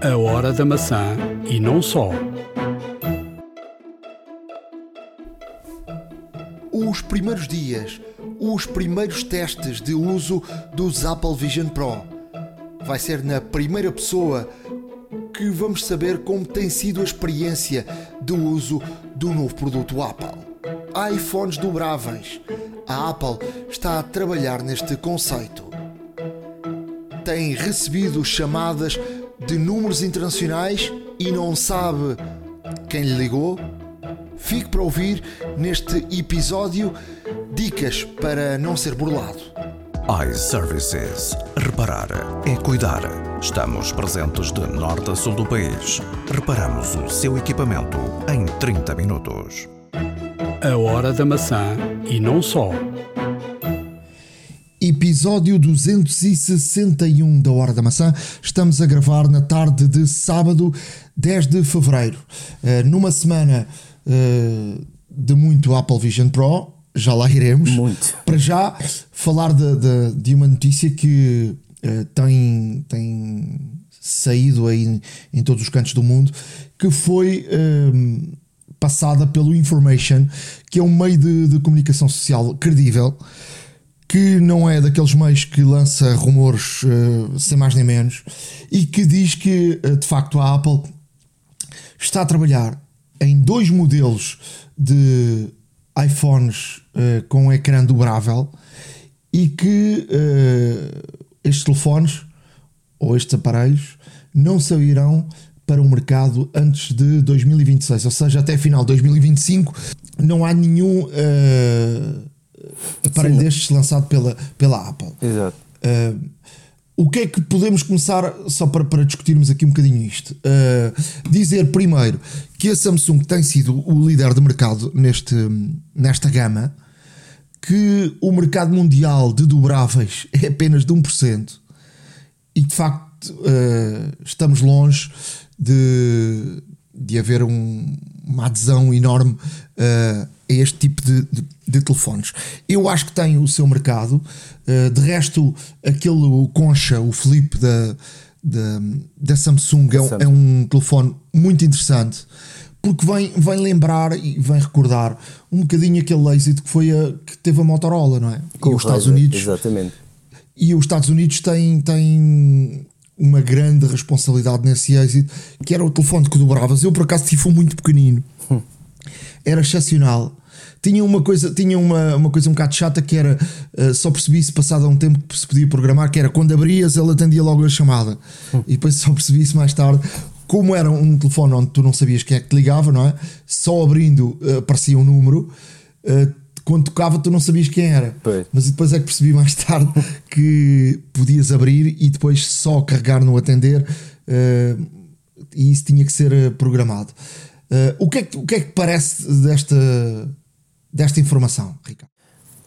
A hora da maçã e não só. Os primeiros dias, os primeiros testes de uso dos Apple Vision Pro. Vai ser na primeira pessoa que vamos saber como tem sido a experiência de uso do novo produto Apple. iPhones dobráveis. A Apple está a trabalhar neste conceito. Tem recebido chamadas de números internacionais e não sabe quem lhe ligou? Fique para ouvir neste episódio dicas para não ser burlado. iServices. Reparar é cuidar. Estamos presentes de norte a sul do país. Reparamos o seu equipamento em 30 minutos. A hora da maçã e não só. Episódio 261 da Hora da Maçã. Estamos a gravar na tarde de sábado, 10 de fevereiro. Uh, numa semana uh, de muito Apple Vision Pro, já lá iremos. Muito. Para já, falar de, de, de uma notícia que uh, tem, tem saído aí em, em, todos os cantos do mundo, que foi passada pelo Information, que é um meio de, de comunicação social credível que não é daqueles meios que lança rumores uh, sem mais nem menos e que diz que uh, de facto a Apple está a trabalhar em dois modelos de iPhones uh, com ecrã dobrável e que estes telefones ou estes aparelhos não sairão para o mercado antes de 2026, ou seja, até final de 2025 não há nenhum aparelho Sim. destes lançado pela, pela Apple. Exato. Uh, o que é que podemos começar, só para, para discutirmos aqui um bocadinho isto? Uh, dizer primeiro que a Samsung tem sido o líder de mercado neste, nesta gama, que o mercado mundial de dobráveis é apenas de 1% e de facto uh, estamos longe de, de haver um, uma adesão enorme uh, a este tipo de, de, de, telefones. Eu acho que tem o seu mercado. Uh, de resto, aquele Concha, o Flip da, da, da Samsung, é, um, é um telefone muito interessante porque vem, vem lembrar e vem recordar um bocadinho aquele êxito que foi a, que teve a Motorola, não é? Com os Estados Unidos. Exatamente. E os Estados Unidos têm, têm uma grande responsabilidade nesse êxito, que era o telefone que dobravas. Eu por acaso tive um muito pequenino. Era excepcional tinha uma coisa, tinha uma, uma coisa um bocado chata que era uh, só percebi se passado um tempo que se podia programar, que era quando abrias ele atendia logo a chamada. Hum. E depois só percebi isso mais tarde. Como era um telefone onde tu não sabias quem é que te ligava, não é? Só abrindo uh, aparecia um número. Uh, quando tocava tu não sabias quem era. Pois. Mas depois é que percebi mais tarde que podias abrir e depois só carregar no atender uh, e isso tinha que ser programado. Uh, o, que é que, o que é que parece desta, desta informação, Ricardo?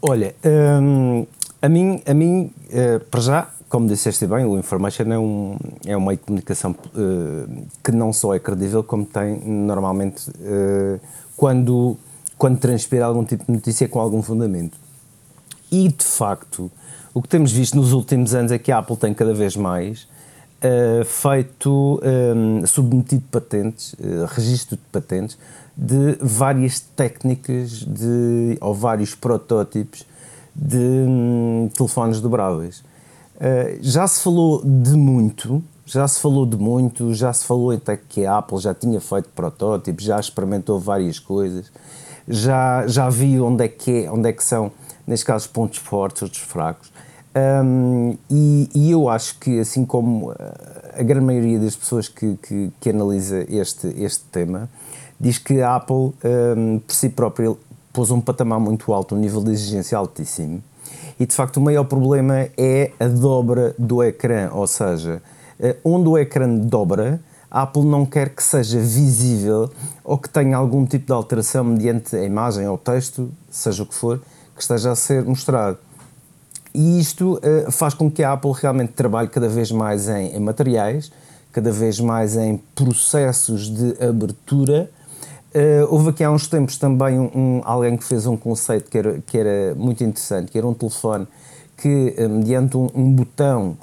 Olha, hum, a mim, a mim uh, para já, como disseste bem, o Information é um, é um meio de comunicação uh, que não só é credível, como tem normalmente quando, quando transpira algum tipo de notícia com algum fundamento. E de facto, o que temos visto nos últimos anos é que a Apple tem cada vez mais uh, feito, um, submetido patentes, registro de patentes, de várias técnicas de, ou vários protótipos de hum, telefones dobráveis. Uh, já se falou de muito, já se falou de muito, já se falou até que a Apple já tinha feito protótipos, já experimentou várias coisas, já, já viu onde é que é, onde é que são, neste caso, pontos fortes, outros fracos. Um, e, e, eu acho que, assim como a grande maioria das pessoas que, que, que analisa este, este tema, diz que a Apple, um, por si própria, pôs um patamar muito alto, um nível de exigência altíssimo. E de facto, o maior problema é a dobra do ecrã, ou seja, onde o ecrã dobra, a Apple não quer que seja visível ou que tenha algum tipo de alteração mediante a imagem ou texto, seja o que for, que esteja a ser mostrado. E isto uh, faz com que a Apple realmente trabalhe cada vez mais em, em materiais, cada vez mais em processos de abertura Uh, houve aqui há uns tempos também um, um, alguém que fez um conceito que era, que era muito interessante, que era um telefone que, mediante um, um botão,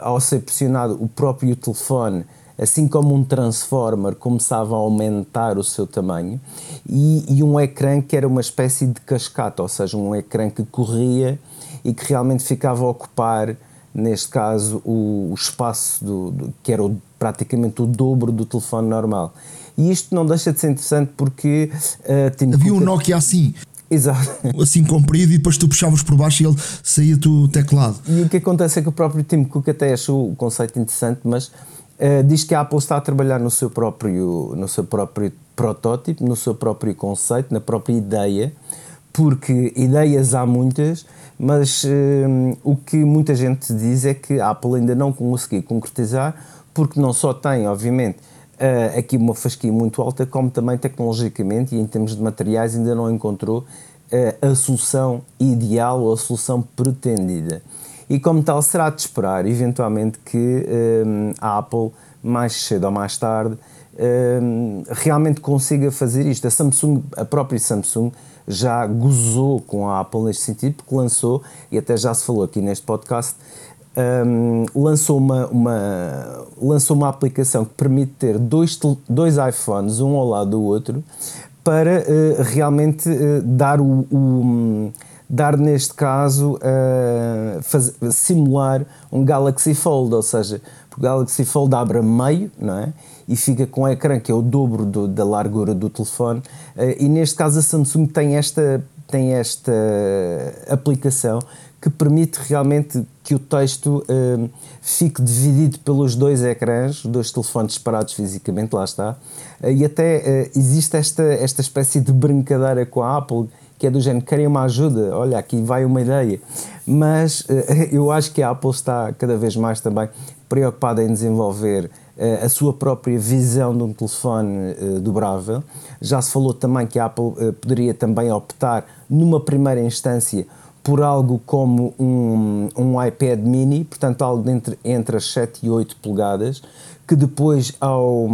ao ser pressionado, o próprio telefone assim como um transformer começava a aumentar o seu tamanho, e, e um ecrã que era uma espécie de cascata, ou seja, um ecrã que corria e que realmente ficava a ocupar, neste caso, o, o espaço do, do, que era o, praticamente o dobro do telefone normal. E isto não deixa de ser interessante porque uh, havia um Nokia assim. Exato. Assim comprido e depois tu puxavas por baixo e ele saía do teclado. E o que acontece é que o próprio Tim Cook até achou o conceito interessante, mas uh, diz que a Apple está a trabalhar no seu próprio, no seu próprio protótipo, no seu próprio conceito, na própria ideia, porque ideias há muitas, mas uh, o que muita gente diz é que a Apple ainda não conseguiu concretizar, porque não só tem, obviamente, uh, aqui uma fasquia muito alta, como também tecnologicamente e em termos de materiais ainda não encontrou uh, a solução ideal ou a solução pretendida. E como tal, será de esperar, eventualmente, que um, a Apple, mais cedo ou mais tarde, um, realmente consiga fazer isto. A Samsung, a própria Samsung, já gozou com a Apple neste sentido, porque lançou, e até já se falou aqui neste podcast, um, lançou, uma, uma, lançou uma aplicação que permite ter dois, dois iPhones, um ao lado do outro, para uh, realmente uh, dar o, o, dar neste caso uh, faz, simular um Galaxy Fold, ou seja, o Galaxy Fold abre a meio, não é? E fica com um ecrã que é o dobro do, da largura do telefone. e neste caso a Samsung tem esta tem esta aplicação que permite realmente que o texto uh, fique dividido pelos dois ecrãs, dois telefones separados fisicamente, lá está. Uh, e até uh, existe esta, esta espécie de brincadeira com a Apple, que é do género, querem uma ajuda? Olha, aqui vai uma ideia. Mas eu acho que a Apple está cada vez mais também preocupada em desenvolver a sua própria visão de um telefone dobrável. Já se falou também que a Apple poderia também optar, numa primeira instância, por algo como um, um iPad mini, portanto algo entre, entre as 7 e 8 polegadas, que depois ao,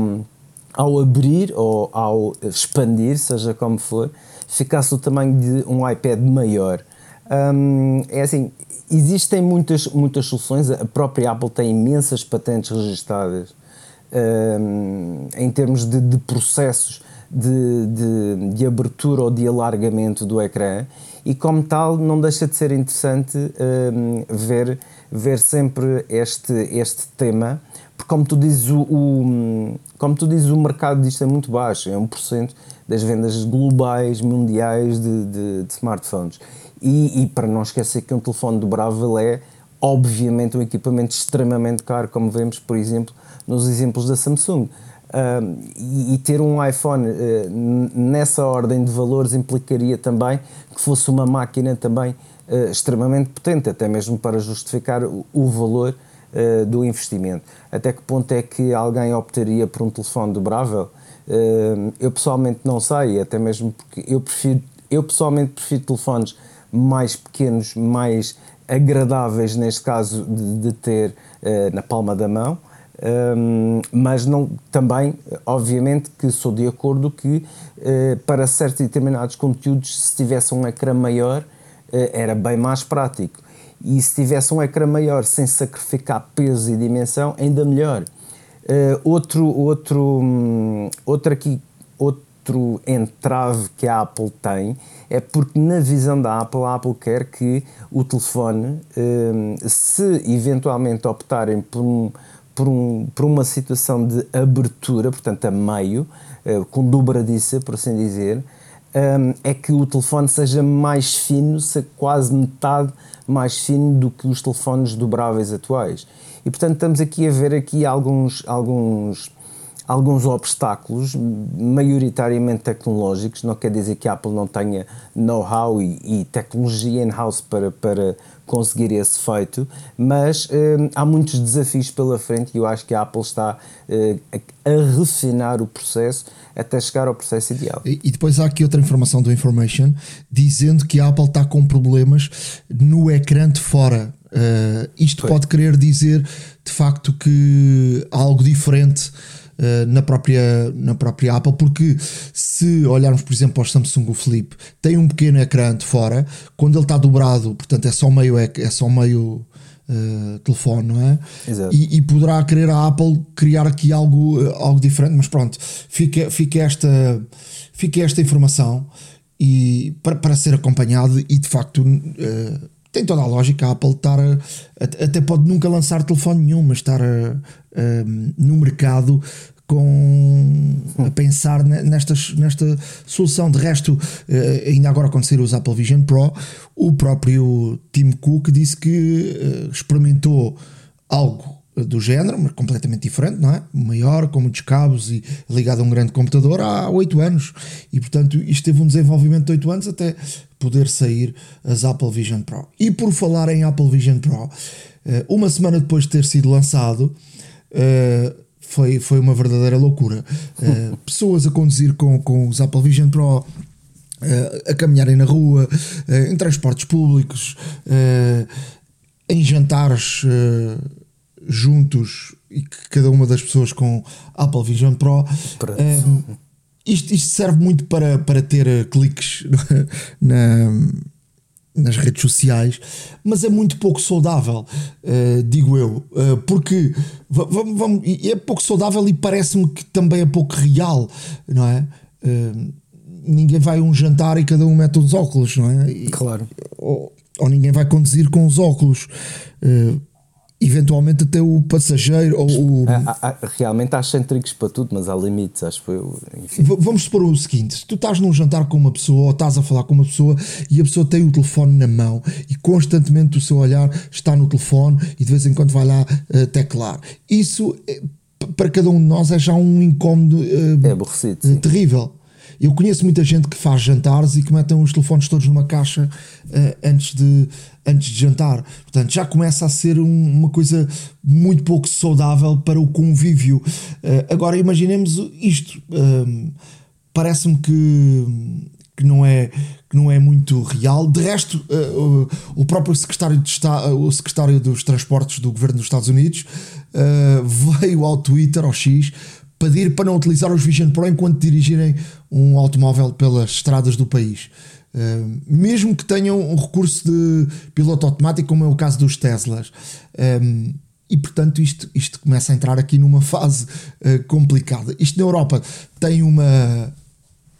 ao abrir ou ao expandir, seja como for, ficasse o tamanho de um iPad maior. Um, é assim, existem muitas, muitas soluções, a própria Apple tem imensas patentes registradas um, em termos de, de processos de, de, de abertura ou de alargamento do ecrã e como tal não deixa de ser interessante um, ver, ver sempre este, este tema, porque como tu dizes o, o, como tu dizes o mercado disto é muito baixo, é 1% das vendas globais, mundiais de, de, de smartphones. E, e, para não esquecer que um telefone dobrável é obviamente um equipamento extremamente caro, como vemos por exemplo nos exemplos da Samsung Uh, e, ter um iPhone uh, nessa ordem de valores implicaria também que fosse uma máquina também uh, extremamente potente, até mesmo para justificar o, o valor ah, do investimento. Até que ponto é que alguém optaria por um telefone dobrável? eu pessoalmente não sei, até mesmo porque eu prefiro, eu pessoalmente prefiro telefones mais pequenos, mais agradáveis neste caso de, de ter na palma da mão um, mas não, também, obviamente, que sou de acordo que uh, para certos determinados conteúdos, se tivesse um ecrã maior, uh, era bem mais prático. E se tivesse um ecrã maior sem sacrificar peso e dimensão, ainda melhor. Uh, outro, outro, um, outro, aqui, outro entrave que a Apple tem é porque, na visão da Apple, a Apple quer que o telefone, se eventualmente optarem por um por, um, por uma situação de abertura, portanto a meio, uh, com dobradiça, por assim dizer, um, ehm, é que o telefone seja mais fino, seja quase metade mais fino do que os telefones dobráveis atuais. E portanto estamos aqui a ver aqui alguns, alguns, alguns obstáculos, maioritariamente tecnológicos, não quer dizer que a Apple não tenha know-how e, e tecnologia in-house para, para conseguir esse feito, mas hum, há muitos desafios pela frente e eu acho que a Apple está uh, a refinar o processo até chegar ao processo ideal. E, e, depois há aqui outra informação do Information dizendo que a Apple está com problemas no ecrã de fora. Uh, isto Foi. pode querer dizer de facto que algo diferente uh, na, própria, na própria Apple, porque se olharmos, por exemplo, para o Samsung Flip, tem um pequeno ecrã de fora, quando ele está dobrado, portanto é só meio, é só meio uh, telefone, não é? Exato. E, e, poderá querer a Apple criar aqui algo, algo diferente, mas pronto, fica, fica, esta, fica esta informação e para, para ser acompanhado e de facto uh, tem toda a lógica a Apple estar a, até pode nunca lançar telefone nenhum, mas estar a, a, no mercado com a pensar nestas, nesta solução. De resto, eh, ainda agora saíram os Apple Vision Pro, o próprio Tim Cook disse que eh, experimentou algo do género, mas completamente diferente, não é? Maior, com muitos cabos e ligado a um grande computador há 8 anos. E portanto, isto teve um desenvolvimento de 8 anos até poder sair as Apple Vision Pro. E por falar em Apple Vision Pro, eh, uma semana depois de ter sido lançado, foi, foi uma verdadeira loucura. Uh, pessoas a conduzir com, com os Apple Vision Pro. A caminharem na rua, em transportes públicos, em jantares juntos e que cada uma das pessoas com Apple Vision Pro. isto, isto serve muito para, para ter cliques na, nas redes sociais, mas é muito pouco saudável, uh, digo eu, uh, porque vamos, vamos, é pouco saudável e parece-me que também é pouco real, não é? Uh, ninguém vai a um jantar e cada um mete uns óculos, não é? E, claro. Ou, ou, ninguém vai conduzir com os óculos eventualmente até o passageiro ou o... Há, há, realmente há cêntricos para tudo, mas há limites, acho que eu. Vamos supor o seguinte: se tu estás num jantar com uma pessoa ou estás a falar com uma pessoa e a pessoa tem o telefone na mão e constantemente o seu olhar está no telefone e de vez em quando vai lá uh, teclar. Isso, eh, para cada um de nós, é já um incómodo uh, é aborrecido, terrível. Eu conheço muita gente que faz jantares e que metem os telefones todos numa caixa uh, antes, de, antes de jantar. Portanto, já começa a ser um, uma coisa muito pouco saudável para o convívio. Uh, agora, imaginemos isto. Uh, Parece-me que, que, não é, que não é muito real. De resto, uh, o, próprio secretário, de o secretário dos Transportes do governo dos Estados Unidos veio ao Twitter, ao X, pedir para não utilizar os Vision Pro enquanto dirigirem um automóvel pelas estradas do país. Uh, mesmo que tenham um recurso de piloto automático, como é o caso dos Teslas. Um, e portanto, isto, isto começa a entrar aqui numa fase uh, complicada. Isto na Europa tem uma,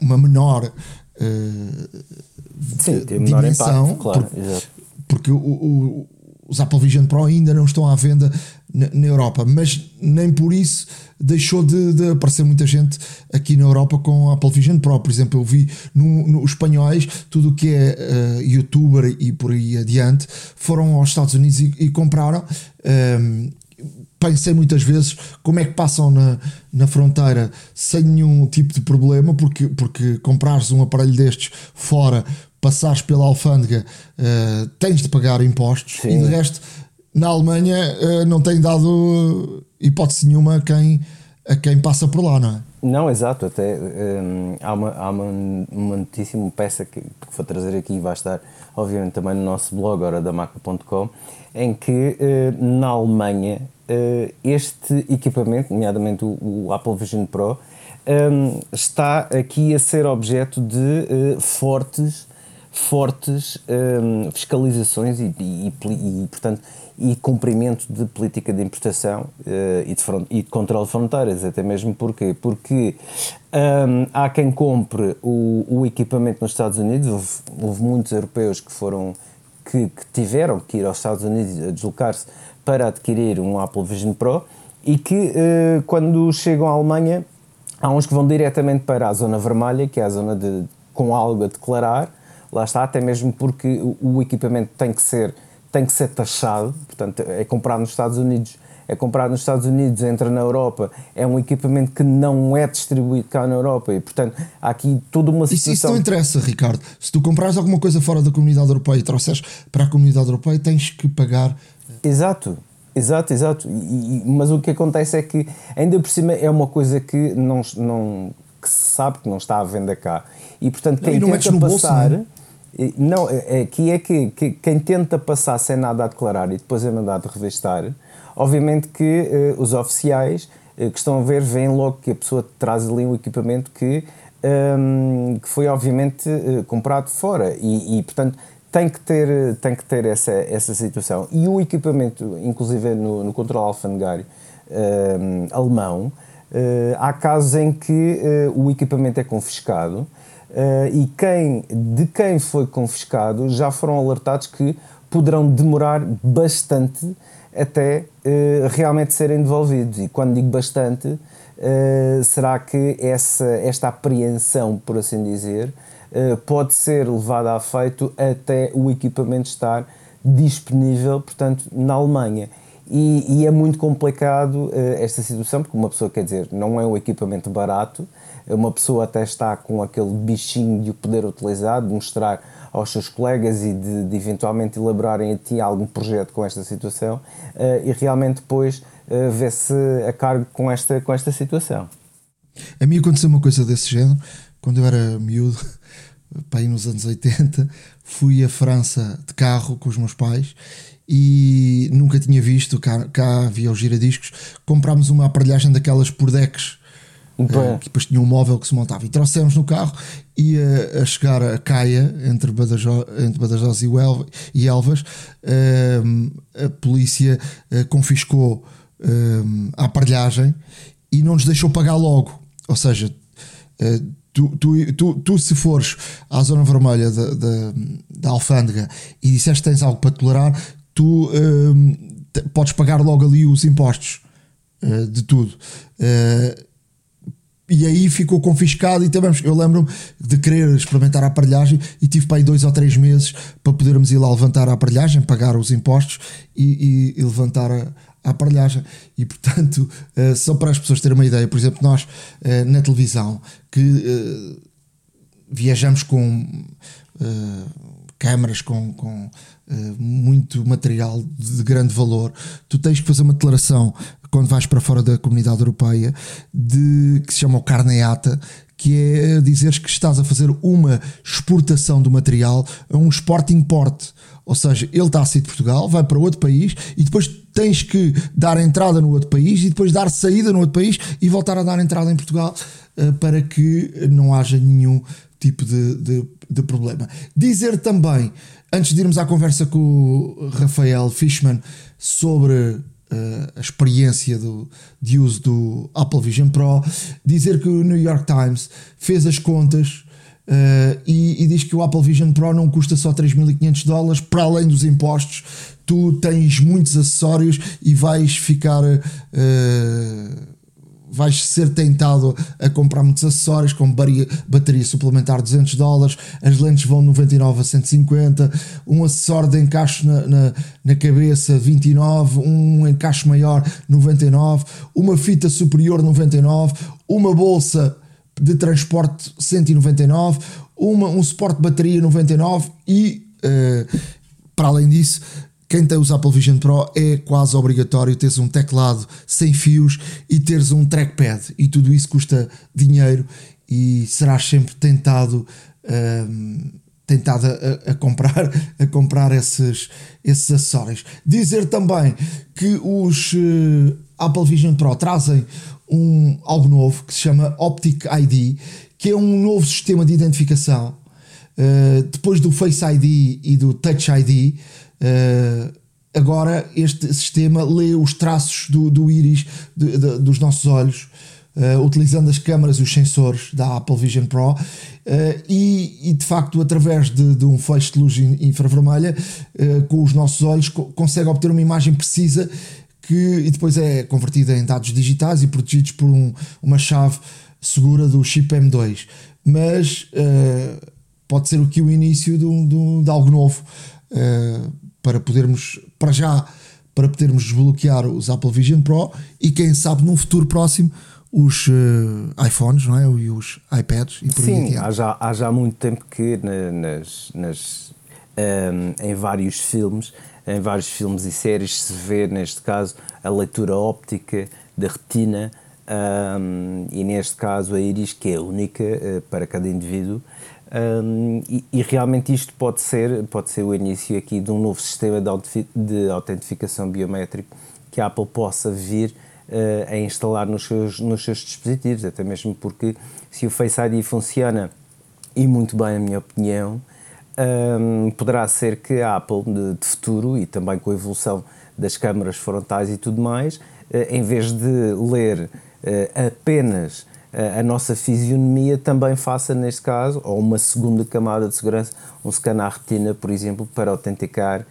uma menor uh, Sim, tem menor dimensão, impacto, claro, porque, porque o, o, os Apple Vision Pro ainda não estão à venda na, na Europa, mas nem por isso deixou de, de, aparecer muita gente aqui na Europa com Apple Vision Pro. Por exemplo, eu vi nos no espanhóis tudo o que é uh, youtuber e por aí adiante foram aos Estados Unidos e, e compraram. Um, ehm, pensei muitas vezes como é que passam na, na fronteira sem nenhum tipo de problema, porque, porque comprares um aparelho destes fora, passares pela alfândega, uh, tens de pagar impostos Sim. e de resto na Alemanha uh, não tem dado hipótese nenhuma a quem, a quem passa por lá, não é? Não, exato, até um, há, uma, há uma, uma notícia, uma peça que, que vou trazer aqui e vai estar obviamente também no nosso blog, ora da maca.com, em que uh, na Alemanha uh, este equipamento, nomeadamente o, o Apple Vision Pro, um, está aqui a ser objeto de fortes fortes um, fiscalizações e, e, e, portanto, e cumprimento de política de importação uh, e, de front, e de controle de fronteiras, até mesmo porque, porque um, há quem compre o, o, equipamento nos Estados Unidos, houve, houve muitos europeus que foram que, que, tiveram que ir aos Estados Unidos a deslocar-se para adquirir um Apple Vision Pro e que uh, quando chegam à Alemanha há uns que vão diretamente para a zona vermelha, que é a zona de, com algo a declarar, lá está, até mesmo porque o, o equipamento tem que ser tem que ser taxado, portanto, é comprado nos Estados Unidos, é comprado nos Estados Unidos, entra na Europa, é um equipamento que não é distribuído cá na Europa e, portanto, há aqui toda uma situação... Isso, isso não interessa, Ricardo. Se tu comprares alguma coisa fora da comunidade europeia e trouxeres para a comunidade europeia, tens que pagar... Exato. Exato, exato. E, mas o que acontece é que, ainda por cima, é uma coisa que não, não que se sabe que não está à venda cá. E, portanto, quem não, tenta passar... Bolso, não? Não, é, aqui é que, que, quem tenta passar sem nada a declarar e depois é mandado revistar, obviamente que uh, os oficiais uh, que estão a ver veem logo que a pessoa traz ali um equipamento que, um, ehm, que foi obviamente uh, comprado fora e, e, portanto tem que ter, tem que ter essa, essa situação. E o equipamento, inclusive no, no controle alfandegário uh, alemão, uh, há casos em que o equipamento é confiscado e quem, de quem foi confiscado já foram alertados que poderão demorar bastante até realmente serem devolvidos. E quando digo bastante, será que essa, esta apreensão, por assim dizer, eh, pode ser levado a efeito até o equipamento estar disponível, portanto, na Alemanha. E, e, é muito complicado uh, esta situação, porque uma pessoa, quer dizer, não é um equipamento barato, uma pessoa até está com aquele bichinho de o poder utilizar, de mostrar aos seus colegas e de, de eventualmente elaborarem a ti algum projeto com esta situação uh, e realmente depois uh, vê-se a cargo com esta, com esta situação. A mim aconteceu uma coisa desse género quando eu era miúdo para aí nos anos 80, fui à França de carro com os meus pais e nunca tinha visto, cá, cá havia os giradiscos, comprámos uma aparelhagem daquelas por decks, uh, que depois tinha um móvel que se montava. E trouxemos no carro e a, a chegar a Caia, entre Badajoz, entre Badajoz e, Elva, e Elvas, uh, a polícia uh, confiscou a aparelhagem e não nos deixou pagar logo, ou seja, Tu, tu, tu, tu, se fores à zona vermelha da, da, da alfândega e disseste que tens algo para tolerar, tu uh, podes pagar logo ali os impostos uh, de tudo. Uh, e aí ficou confiscado e tivemos, eu lembro-me de querer experimentar a aparelhagem e tive para aí dois ou três meses para podermos ir lá levantar a aparelhagem, pagar os impostos e, e, e levantar a, a aparelhagem. E portanto, uh, só para as pessoas terem uma ideia, por exemplo, nós uh, na televisão que uh, viajamos com câmaras com, com muito material de grande valor, tu tens que fazer uma declaração quando vais para fora da comunidade europeia de que se chama o carneata, que é dizeres que estás a fazer uma exportação do material a um export import. Ou seja, ele está a sair de Portugal, vai para outro país e depois tens que dar entrada no outro país e depois dar saída no outro país e voltar a dar entrada em Portugal uh, para que não haja nenhum tipo de, de, de, problema. Dizer também, antes de irmos à conversa com o Rafael Fishman sobre uh, a experiência do, de uso do Apple Vision Pro, dizer que o New York Times fez as contas Uh, e, e, diz que o Apple Vision Pro não custa só 3.500 dólares, para além dos impostos, tu tens muitos acessórios e vais ficar. Uh, vais ser tentado a comprar muitos acessórios, como bateria, bateria suplementar 200 dólares, as lentes vão 99 a 150, um acessório de encaixe na, na, na, cabeça 29, um encaixe maior 99, uma fita superior 99, uma bolsa de transporte 199, uma, um suporte de bateria 99 e, uh, para além disso, quem tem os Apple Vision Pro é quase obrigatório teres um teclado sem fios e teres um trackpad e tudo isso custa dinheiro e serás sempre tentado uh, tentado a, a, comprar a comprar esses, esses acessórios. Dizer também que os uh, Apple Vision Pro trazem um, algo novo que se chama Optic ID, que é um novo sistema de identificação. Uh, depois do Face ID e do Touch ID, uh, agora este sistema lê os traços do, do íris de, de, dos nossos olhos, uh, utilizando as câmaras e os sensores da Apple Vision Pro. E, e, de facto, através de, de um feixe de luz infravermelha, com os nossos olhos, co consegue obter uma imagem precisa que e depois é convertida em dados digitais e protegidos por um, uma chave segura do chip M2. Mas uh, pode ser aqui o início de, um, de algo novo uh, para podermos, para já, para podermos desbloquear os Apple Vision Pro e quem sabe num futuro próximo os uh, iPhones não é? e os iPads e por Sim, há já, há já muito tempo que nas, nas um, em vários filmes em vários filmes e séries se vê, neste caso, a leitura óptica da retina um, e, neste caso, a íris, que é única uh, para cada indivíduo. Um, e, e, realmente isto pode ser, pode ser o início aqui de um novo sistema de, de autentificação biométrica que a Apple possa vir uh, a instalar nos seus, nos seus dispositivos, até mesmo porque se o Face ID funciona, e muito bem, na minha opinião, um, poderá ser que a Apple de, de, futuro e também com a evolução das câmaras frontais e tudo mais, uh, em vez de ler uh, apenas a nossa fisionomia, também faça, neste caso, ou uma segunda camada de segurança, um scan à retina, por exemplo, para autenticar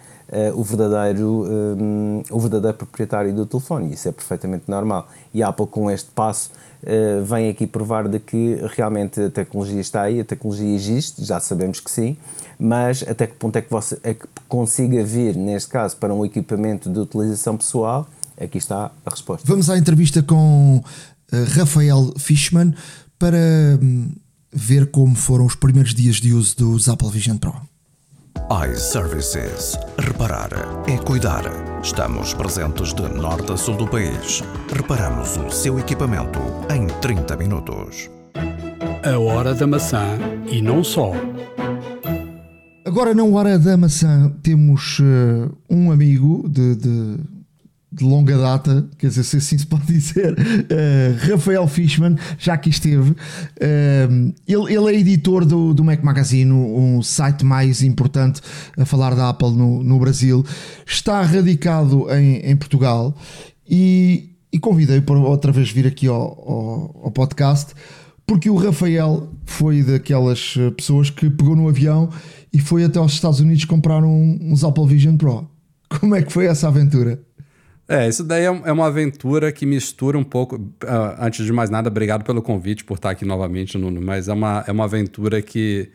o, verdadeiro, um, o verdadeiro proprietário do telefone. Isso é perfeitamente normal. E a Apple, com este passo, uh, vem aqui provar de que realmente a tecnologia está aí, a tecnologia existe, já sabemos que sim, mas até que ponto é que você é que consiga vir, neste caso, para um equipamento de utilização pessoal, aqui está a resposta. Vamos à entrevista com uh, Rafael Fishman para um, ver como foram os primeiros dias de uso dos Apple Vision Pro iServices. Reparar é cuidar. Estamos presentes de norte a sul do país. Reparamos o seu equipamento em 30 minutos. A hora da maçã e não só. Agora, na hora da maçã, temos uh, um amigo de, de de longa data, quer dizer, se assim se pode dizer, uh, Rafael Fishman, já aqui esteve. Uh, ele, ele é editor do, do Mac Magazine, um site mais importante a falar da Apple no, no Brasil. Está radicado em, em Portugal e, e convidei para outra vez vir aqui ao, ao, ao podcast, porque o Rafael foi daquelas pessoas que pegou no avião e foi até aos Estados Unidos comprar um, uns Apple Vision Pro. Como é que foi essa aventura? É, isso daí é, é uma aventura que mistura um pouco. Uh, antes de mais nada, obrigado pelo convite por estar aqui novamente, Nuno. Mas é uma, é uma aventura que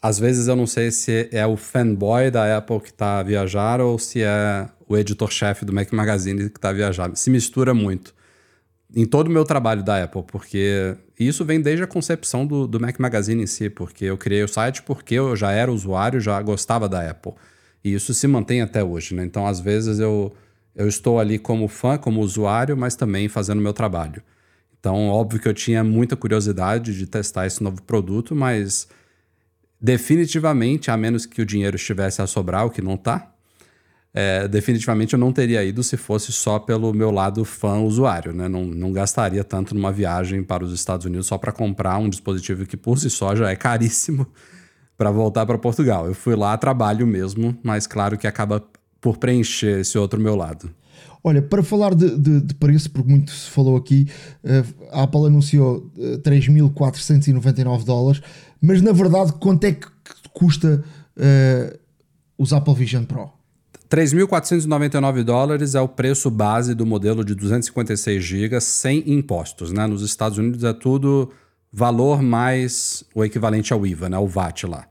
às vezes eu não sei se é o fanboy da Apple que está a viajar ou se é o editor-chefe do Mac Magazine que está a viajar. Se mistura muito em todo o meu trabalho da Apple, porque isso vem desde a concepção do, do Mac Magazine em si, porque eu criei o site porque eu já era usuário, já gostava da Apple. E isso se mantém até hoje, né? Então, às vezes eu eu estou ali como fã, como usuário, mas também fazendo meu trabalho. Então, óbvio que eu tinha muita curiosidade de testar esse novo produto, mas definitivamente, a menos que o dinheiro estivesse a sobrar, o que não está, é, definitivamente eu não teria ido se fosse só pelo meu lado fã usuário, né? Não, não gastaria tanto numa viagem para os Estados Unidos só para comprar um dispositivo que por si só já é caríssimo para voltar para Portugal. Eu fui lá a trabalho mesmo, mas claro que acaba por preencher esse outro meu lado? Olha, para falar de, de, de preço, porque muito se falou aqui, eh, a Apple anunciou 3.499 eh, dólares, mas na verdade, quanto é que custa uh, os Apple Vision Pro? 3.499 dólares é o preço base do modelo de 256 GB sem impostos. Né? Nos Estados Unidos é tudo valor mais o equivalente ao IVA, né? o VAT lá.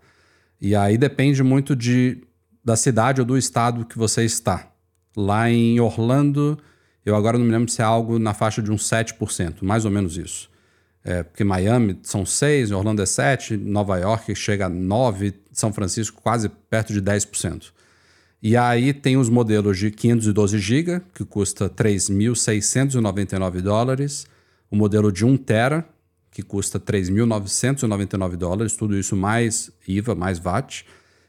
E aí depende muito de da cidade ou do estado que você está. Lá em Orlando, eu agora não me lembro se é algo na faixa de uns 7%, mais ou menos isso. É, porque Miami são 6, Orlando é 7, Nova York chega a 9, São Francisco quase perto de 10%. E aí tem os modelos de 512 GB, que custa 3.699 dólares, o modelo de 1 tera, que custa 3.999 dólares, tudo isso mais IVA, mais VAT,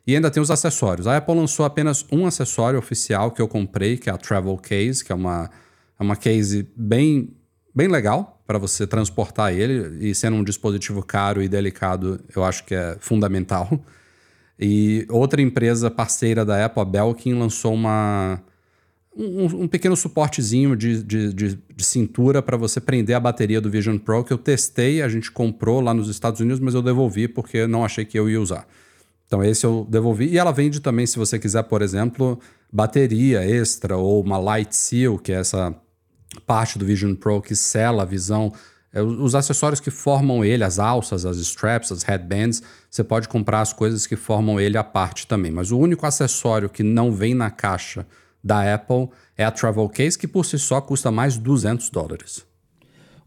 e ainda tem os acessórios. A Apple lançou apenas um acessório oficial que eu comprei, que é a Travel Case, que é uma, é uma case bem, bem legal para você transportar ele. E sendo um dispositivo caro e delicado, eu acho que é fundamental. E outra empresa parceira da Apple, a Belkin, lançou uma, um, um, pequeno suportezinho de, de, de, de cintura para você prender a bateria do Vision Pro que eu testei, a gente comprou lá nos Estados Unidos, mas eu devolvi porque não achei que eu ia usar. Então esse eu devolvi. E ela vende também, se você quiser, por exemplo, bateria extra ou uma light seal, que é essa parte do Vision Pro que sela a visão. É, os acessórios que formam ele, as alças, as straps, as headbands, você pode comprar as coisas que formam ele à parte também. Mas o único acessório que não vem na caixa da Apple é a Travel Case, que por si só custa mais 200 dólares.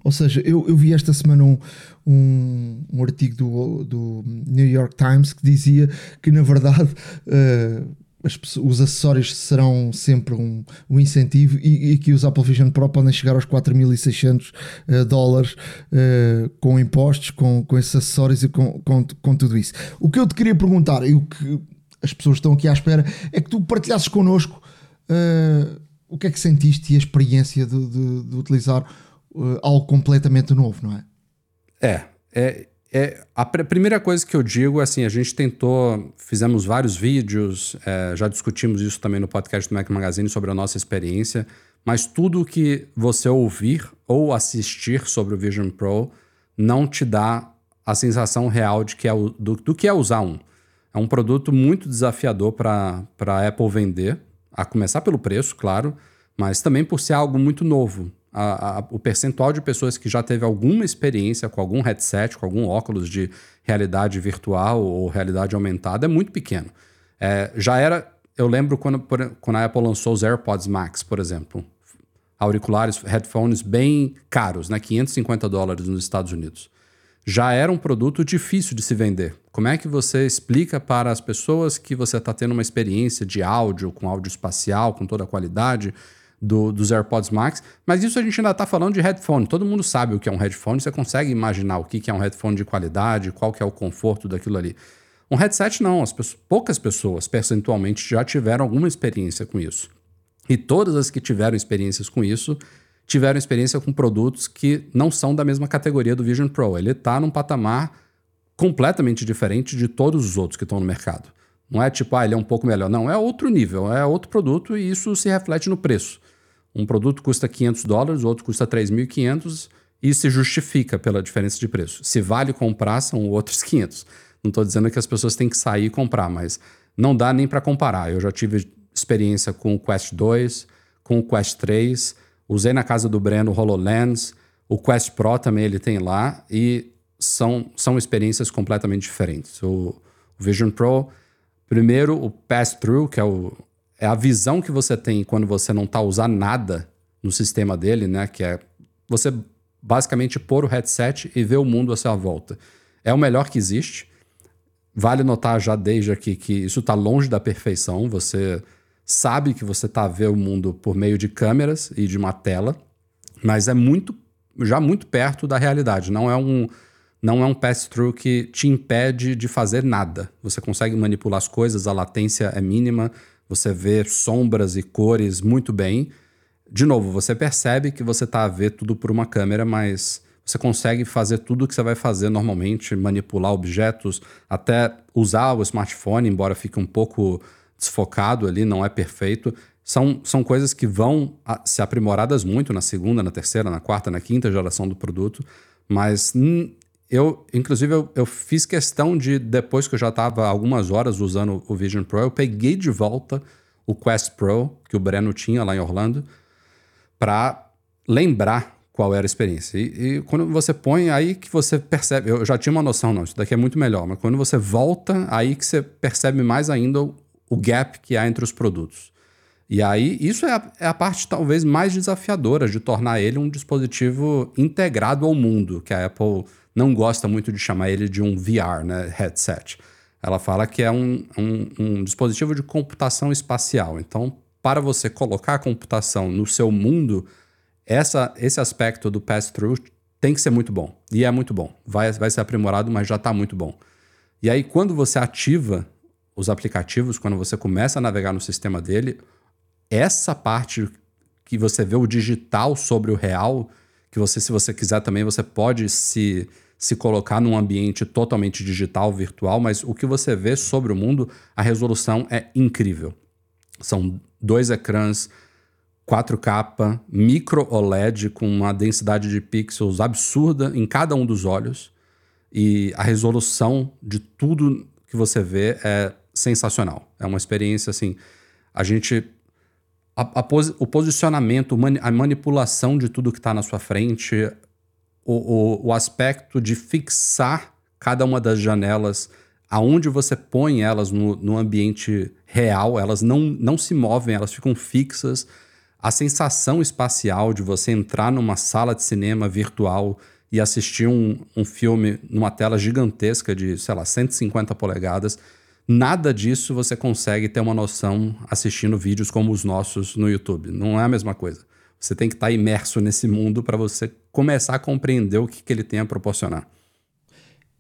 Ou seja, eu, eu vi esta semana um, um, um artigo do, do, New York Times que dizia que, na verdade, uh, as, os acessórios serão sempre um, um incentivo e, e, que os Apple Vision Pro podem chegar aos 4.600 uh, dólares uh, com impostos, com, com esses acessórios e com, com, com tudo isso. O que eu te queria perguntar e o que as pessoas estão aqui à espera é que tu partilhasses connosco o que é que sentiste e a experiência de, de, de utilizar uh, algo completamente novo, não é? É, é, é, a pr primeira coisa que eu digo é assim: a gente tentou, fizemos vários vídeos, é, já discutimos isso também no podcast do Mac Magazine sobre a nossa experiência, mas tudo que você ouvir ou assistir sobre o Vision Pro não te dá a sensação real de que é o, do, do que é usar um. É um produto muito desafiador para a Apple vender, a começar pelo preço, claro, mas também por ser algo muito novo a, a, o percentual de pessoas que já teve alguma experiência com algum headset, com algum óculos de realidade virtual ou realidade aumentada é muito pequeno. É, já era, eu lembro quando, quando a Apple lançou os AirPods Max, por exemplo, auriculares, headphones bem caros, né, 550 dólares nos Estados Unidos. Já era um produto difícil de se vender. Como é que você explica para as pessoas que você está tendo uma experiência de áudio, com áudio espacial, com toda a qualidade, do, dos AirPods Max, mas isso a gente ainda está falando de headphone. Todo mundo sabe o que é um headphone, você consegue imaginar o que é um headphone de qualidade, qual que é o conforto daquilo ali. Um headset não, as pessoas, poucas pessoas percentualmente já tiveram alguma experiência com isso. E todas as que tiveram experiências com isso tiveram experiência com produtos que não são da mesma categoria do Vision Pro. Ele está num patamar completamente diferente de todos os outros que estão no mercado. Não é tipo, ah, ele é um pouco melhor. Não, é outro nível, é outro produto e isso se reflete no preço. Um produto custa 500 dólares, o outro custa 3.500 e se justifica pela diferença de preço. Se vale comprar, são outros 500. Não estou dizendo que as pessoas têm que sair e comprar, mas não dá nem para comparar. Eu já tive experiência com o Quest 2, com o Quest 3, usei na casa do Breno o HoloLens, o Quest Pro também ele tem lá e são, são experiências completamente diferentes. O, o Vision Pro, primeiro o pass-through, que é o, é a visão que você tem quando você não está usando nada no sistema dele, né? Que é você basicamente pôr o headset e ver o mundo à sua volta. É o melhor que existe. Vale notar já desde aqui que isso está longe da perfeição. Você sabe que você está a ver o mundo por meio de câmeras e de uma tela, mas é muito já muito perto da realidade. Não é um não é um pass-through que te impede de fazer nada. Você consegue manipular as coisas, a latência é mínima, você vê sombras e cores muito bem. De novo, você percebe que você está a ver tudo por uma câmera, mas você consegue fazer tudo o que você vai fazer normalmente, manipular objetos, até usar o smartphone, embora fique um pouco desfocado ali, não é perfeito. São, são coisas que vão se aprimoradas muito na segunda, na terceira, na quarta, na quinta geração do produto, mas eu, inclusive, eu, eu, fiz questão de, depois que eu já estava algumas horas usando o Vision Pro, eu peguei de volta o Quest Pro que o Breno tinha lá em Orlando para lembrar qual era a experiência. E, e, quando você põe, aí que você percebe. Eu já tinha uma noção, não, isso daqui é muito melhor, mas quando você volta, aí que você percebe mais ainda o, o gap que há entre os produtos. E aí, isso é a, é a, parte talvez mais desafiadora de tornar ele um dispositivo integrado ao mundo, que a Apple não gosta muito de chamar ele de um VR, né, headset. Ela fala que é um, um, um dispositivo de computação espacial. Então, para você colocar a computação no seu mundo, essa, esse aspecto do pass-through tem que ser muito bom. E é muito bom. Vai, vai ser aprimorado, mas já está muito bom. E aí, quando você ativa os aplicativos, quando você começa a navegar no sistema dele, essa parte que você vê o digital sobre o real, que você, se você quiser também, você pode se se colocar num ambiente totalmente digital, virtual, mas o que você vê sobre o mundo, a resolução é incrível. São dois ecrãs 4K, micro OLED com uma densidade de pixels absurda em cada um dos olhos e a resolução de tudo que você vê é sensacional. É uma experiência assim, a gente a, a o posicionamento, a manipulação de tudo que está na sua frente, o, o, o aspecto de fixar cada uma das janelas aonde você põe elas no, no, ambiente real, elas não, não se movem, elas ficam fixas. A sensação espacial de você entrar numa sala de cinema virtual e assistir um, um filme numa tela gigantesca de, sei lá, 150 polegadas, nada disso você consegue ter uma noção assistindo vídeos como os nossos no YouTube. Não é a mesma coisa. Você tem que estar tá imerso nesse mundo para você começar a compreender o que, que ele tem a proporcionar.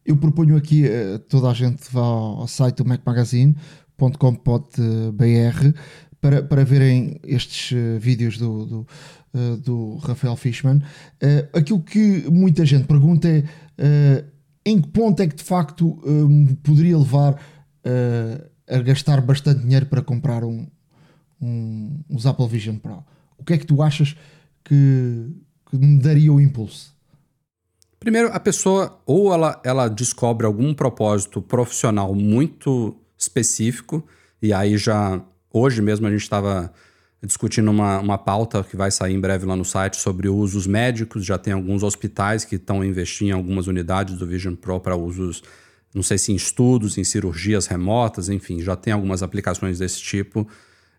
Eu proponho aqui uh, toda a gente vá ao site do macmagazine.com.br para, para verem estes uh, vídeos do, do, do Rafael Fishman. aquilo que muita gente pergunta é em que ponto é que de facto poderia levar a gastar bastante dinheiro para comprar um, um, uns Apple Vision Pro? O que é que tu achas que, que me daria o impulso? Primeiro, a pessoa ou ela, ela descobre algum propósito profissional muito específico, e aí já hoje mesmo a gente estava discutindo uma, uma pauta que vai sair em breve lá no site sobre usos médicos. Já tem alguns hospitais que estão investindo em algumas unidades do Vision Pro para usos, não sei se em estudos, em cirurgias remotas, enfim, já tem algumas aplicações desse tipo.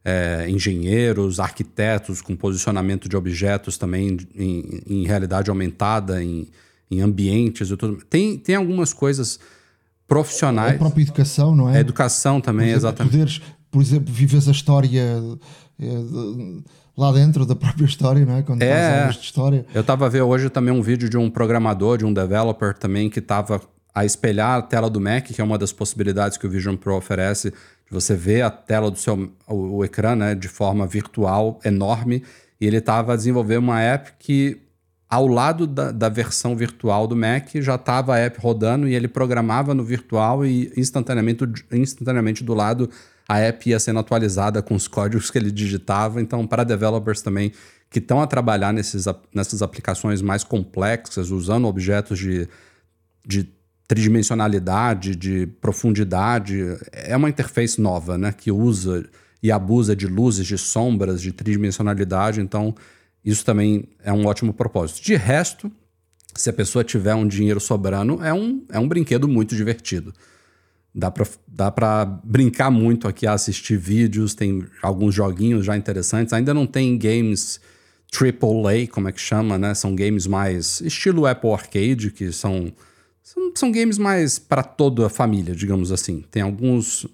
É, engenheiros, arquitetos com posicionamento de objetos também em, em realidade aumentada, em, em ambientes. Tem, tem algumas coisas profissionais. A própria educação, não é? A educação também, exemplo, exatamente. Poderes, por exemplo, vives a história é, lá dentro da própria história, não é? Quando é, aulas de história. Eu estava a ver hoje também um vídeo de um programador, de um developer também, que estava a espelhar a tela do Mac, que é uma das possibilidades que o Vision Pro oferece, de você ver a tela do seu o, o ecrã, né, de forma virtual enorme. E ele estava a desenvolver uma app que ao lado da, da, versão virtual do Mac já estava a app rodando e ele programava no virtual e instantaneamente, instantaneamente do lado a app ia sendo atualizada com os códigos que ele digitava. Então, para developers também que estão a trabalhar nesses, nessas aplicações mais complexas, usando objetos de, de tridimensionalidade, de profundidade, é uma interface nova, né? Que usa e abusa de luzes, de sombras, de tridimensionalidade. Então, isso também é um ótimo propósito. De resto, se a pessoa tiver um dinheiro sobrando, é um, é um brinquedo muito divertido. Dá pra, dá pra brincar muito aqui, assistir vídeos, tem alguns joguinhos já interessantes. Ainda não tem games AAA, como é que chama, né? São games mais estilo Apple Arcade, que são, são, são games mais para toda a família, digamos assim. Tem alguns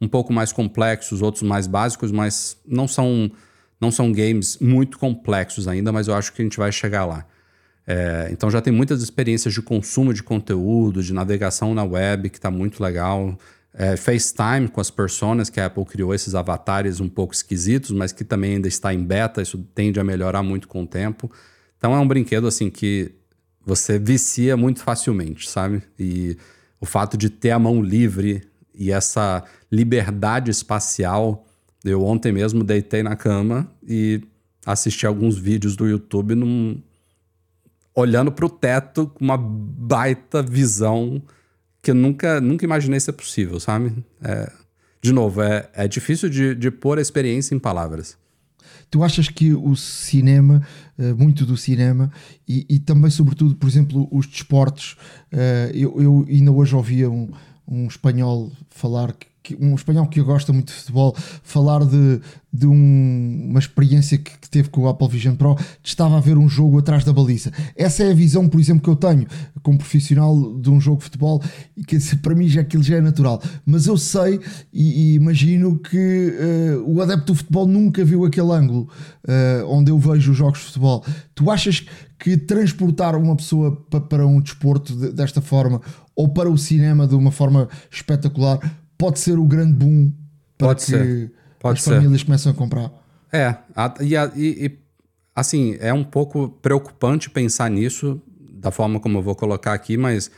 um pouco mais complexos, outros mais básicos, mas não são, não são games muito complexos ainda, mas eu acho que a gente vai chegar lá. É, então já tem muitas experiências de consumo de conteúdo, de navegação na web, que está muito legal. É, FaceTime com as personas, que a Apple criou esses avatares um pouco esquisitos, mas que também ainda está em beta, isso tende a melhorar muito com o tempo. Então é um brinquedo assim que você vicia muito facilmente, sabe? E o fato de ter a mão livre e essa liberdade espacial. Eu ontem mesmo deitei na cama e assisti alguns vídeos do YouTube num, olhando para o teto com uma baita visão que eu nunca, nunca imaginei ser possível, sabe? É, de novo, é, é difícil de, de pôr a experiência em palavras. Tu achas que o cinema, eh, muito do cinema, e, e também, sobretudo, por exemplo, os desportos, eh, eu, eu ainda hoje ouvia um, um espanhol falar que um espanhol que gosta muito de futebol, falar de, de um, uma experiência que, que, teve com o Apple Vision Pro, estava a ver um jogo atrás da baliza. Essa é a visão, por exemplo, que eu tenho como profissional de um jogo de futebol e que para mim já aquilo já é natural. Mas eu sei e, e imagino que uh, o adepto do futebol nunca viu aquele ângulo uh, onde eu vejo os jogos de futebol. Tu achas que transportar uma pessoa para um desporto desta forma ou para o cinema de uma forma espetacular pode ser o grande boom para pode que ser. Pode as ser. famílias começam a comprar. É, e, e, assim, é um pouco preocupante pensar nisso, da forma como eu vou colocar aqui, mas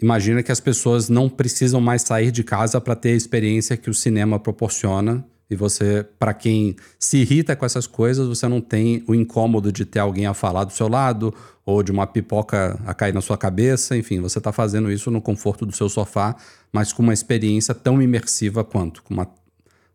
imagina que as pessoas não precisam mais sair de casa para ter a experiência que o cinema proporciona e você, para quem se irrita com essas coisas, você não tem o incômodo de ter alguém a falar do seu lado ou de uma pipoca a cair na sua cabeça. Enfim, você está fazendo isso no conforto do seu sofá, mas com uma experiência tão imersiva quanto, com uma,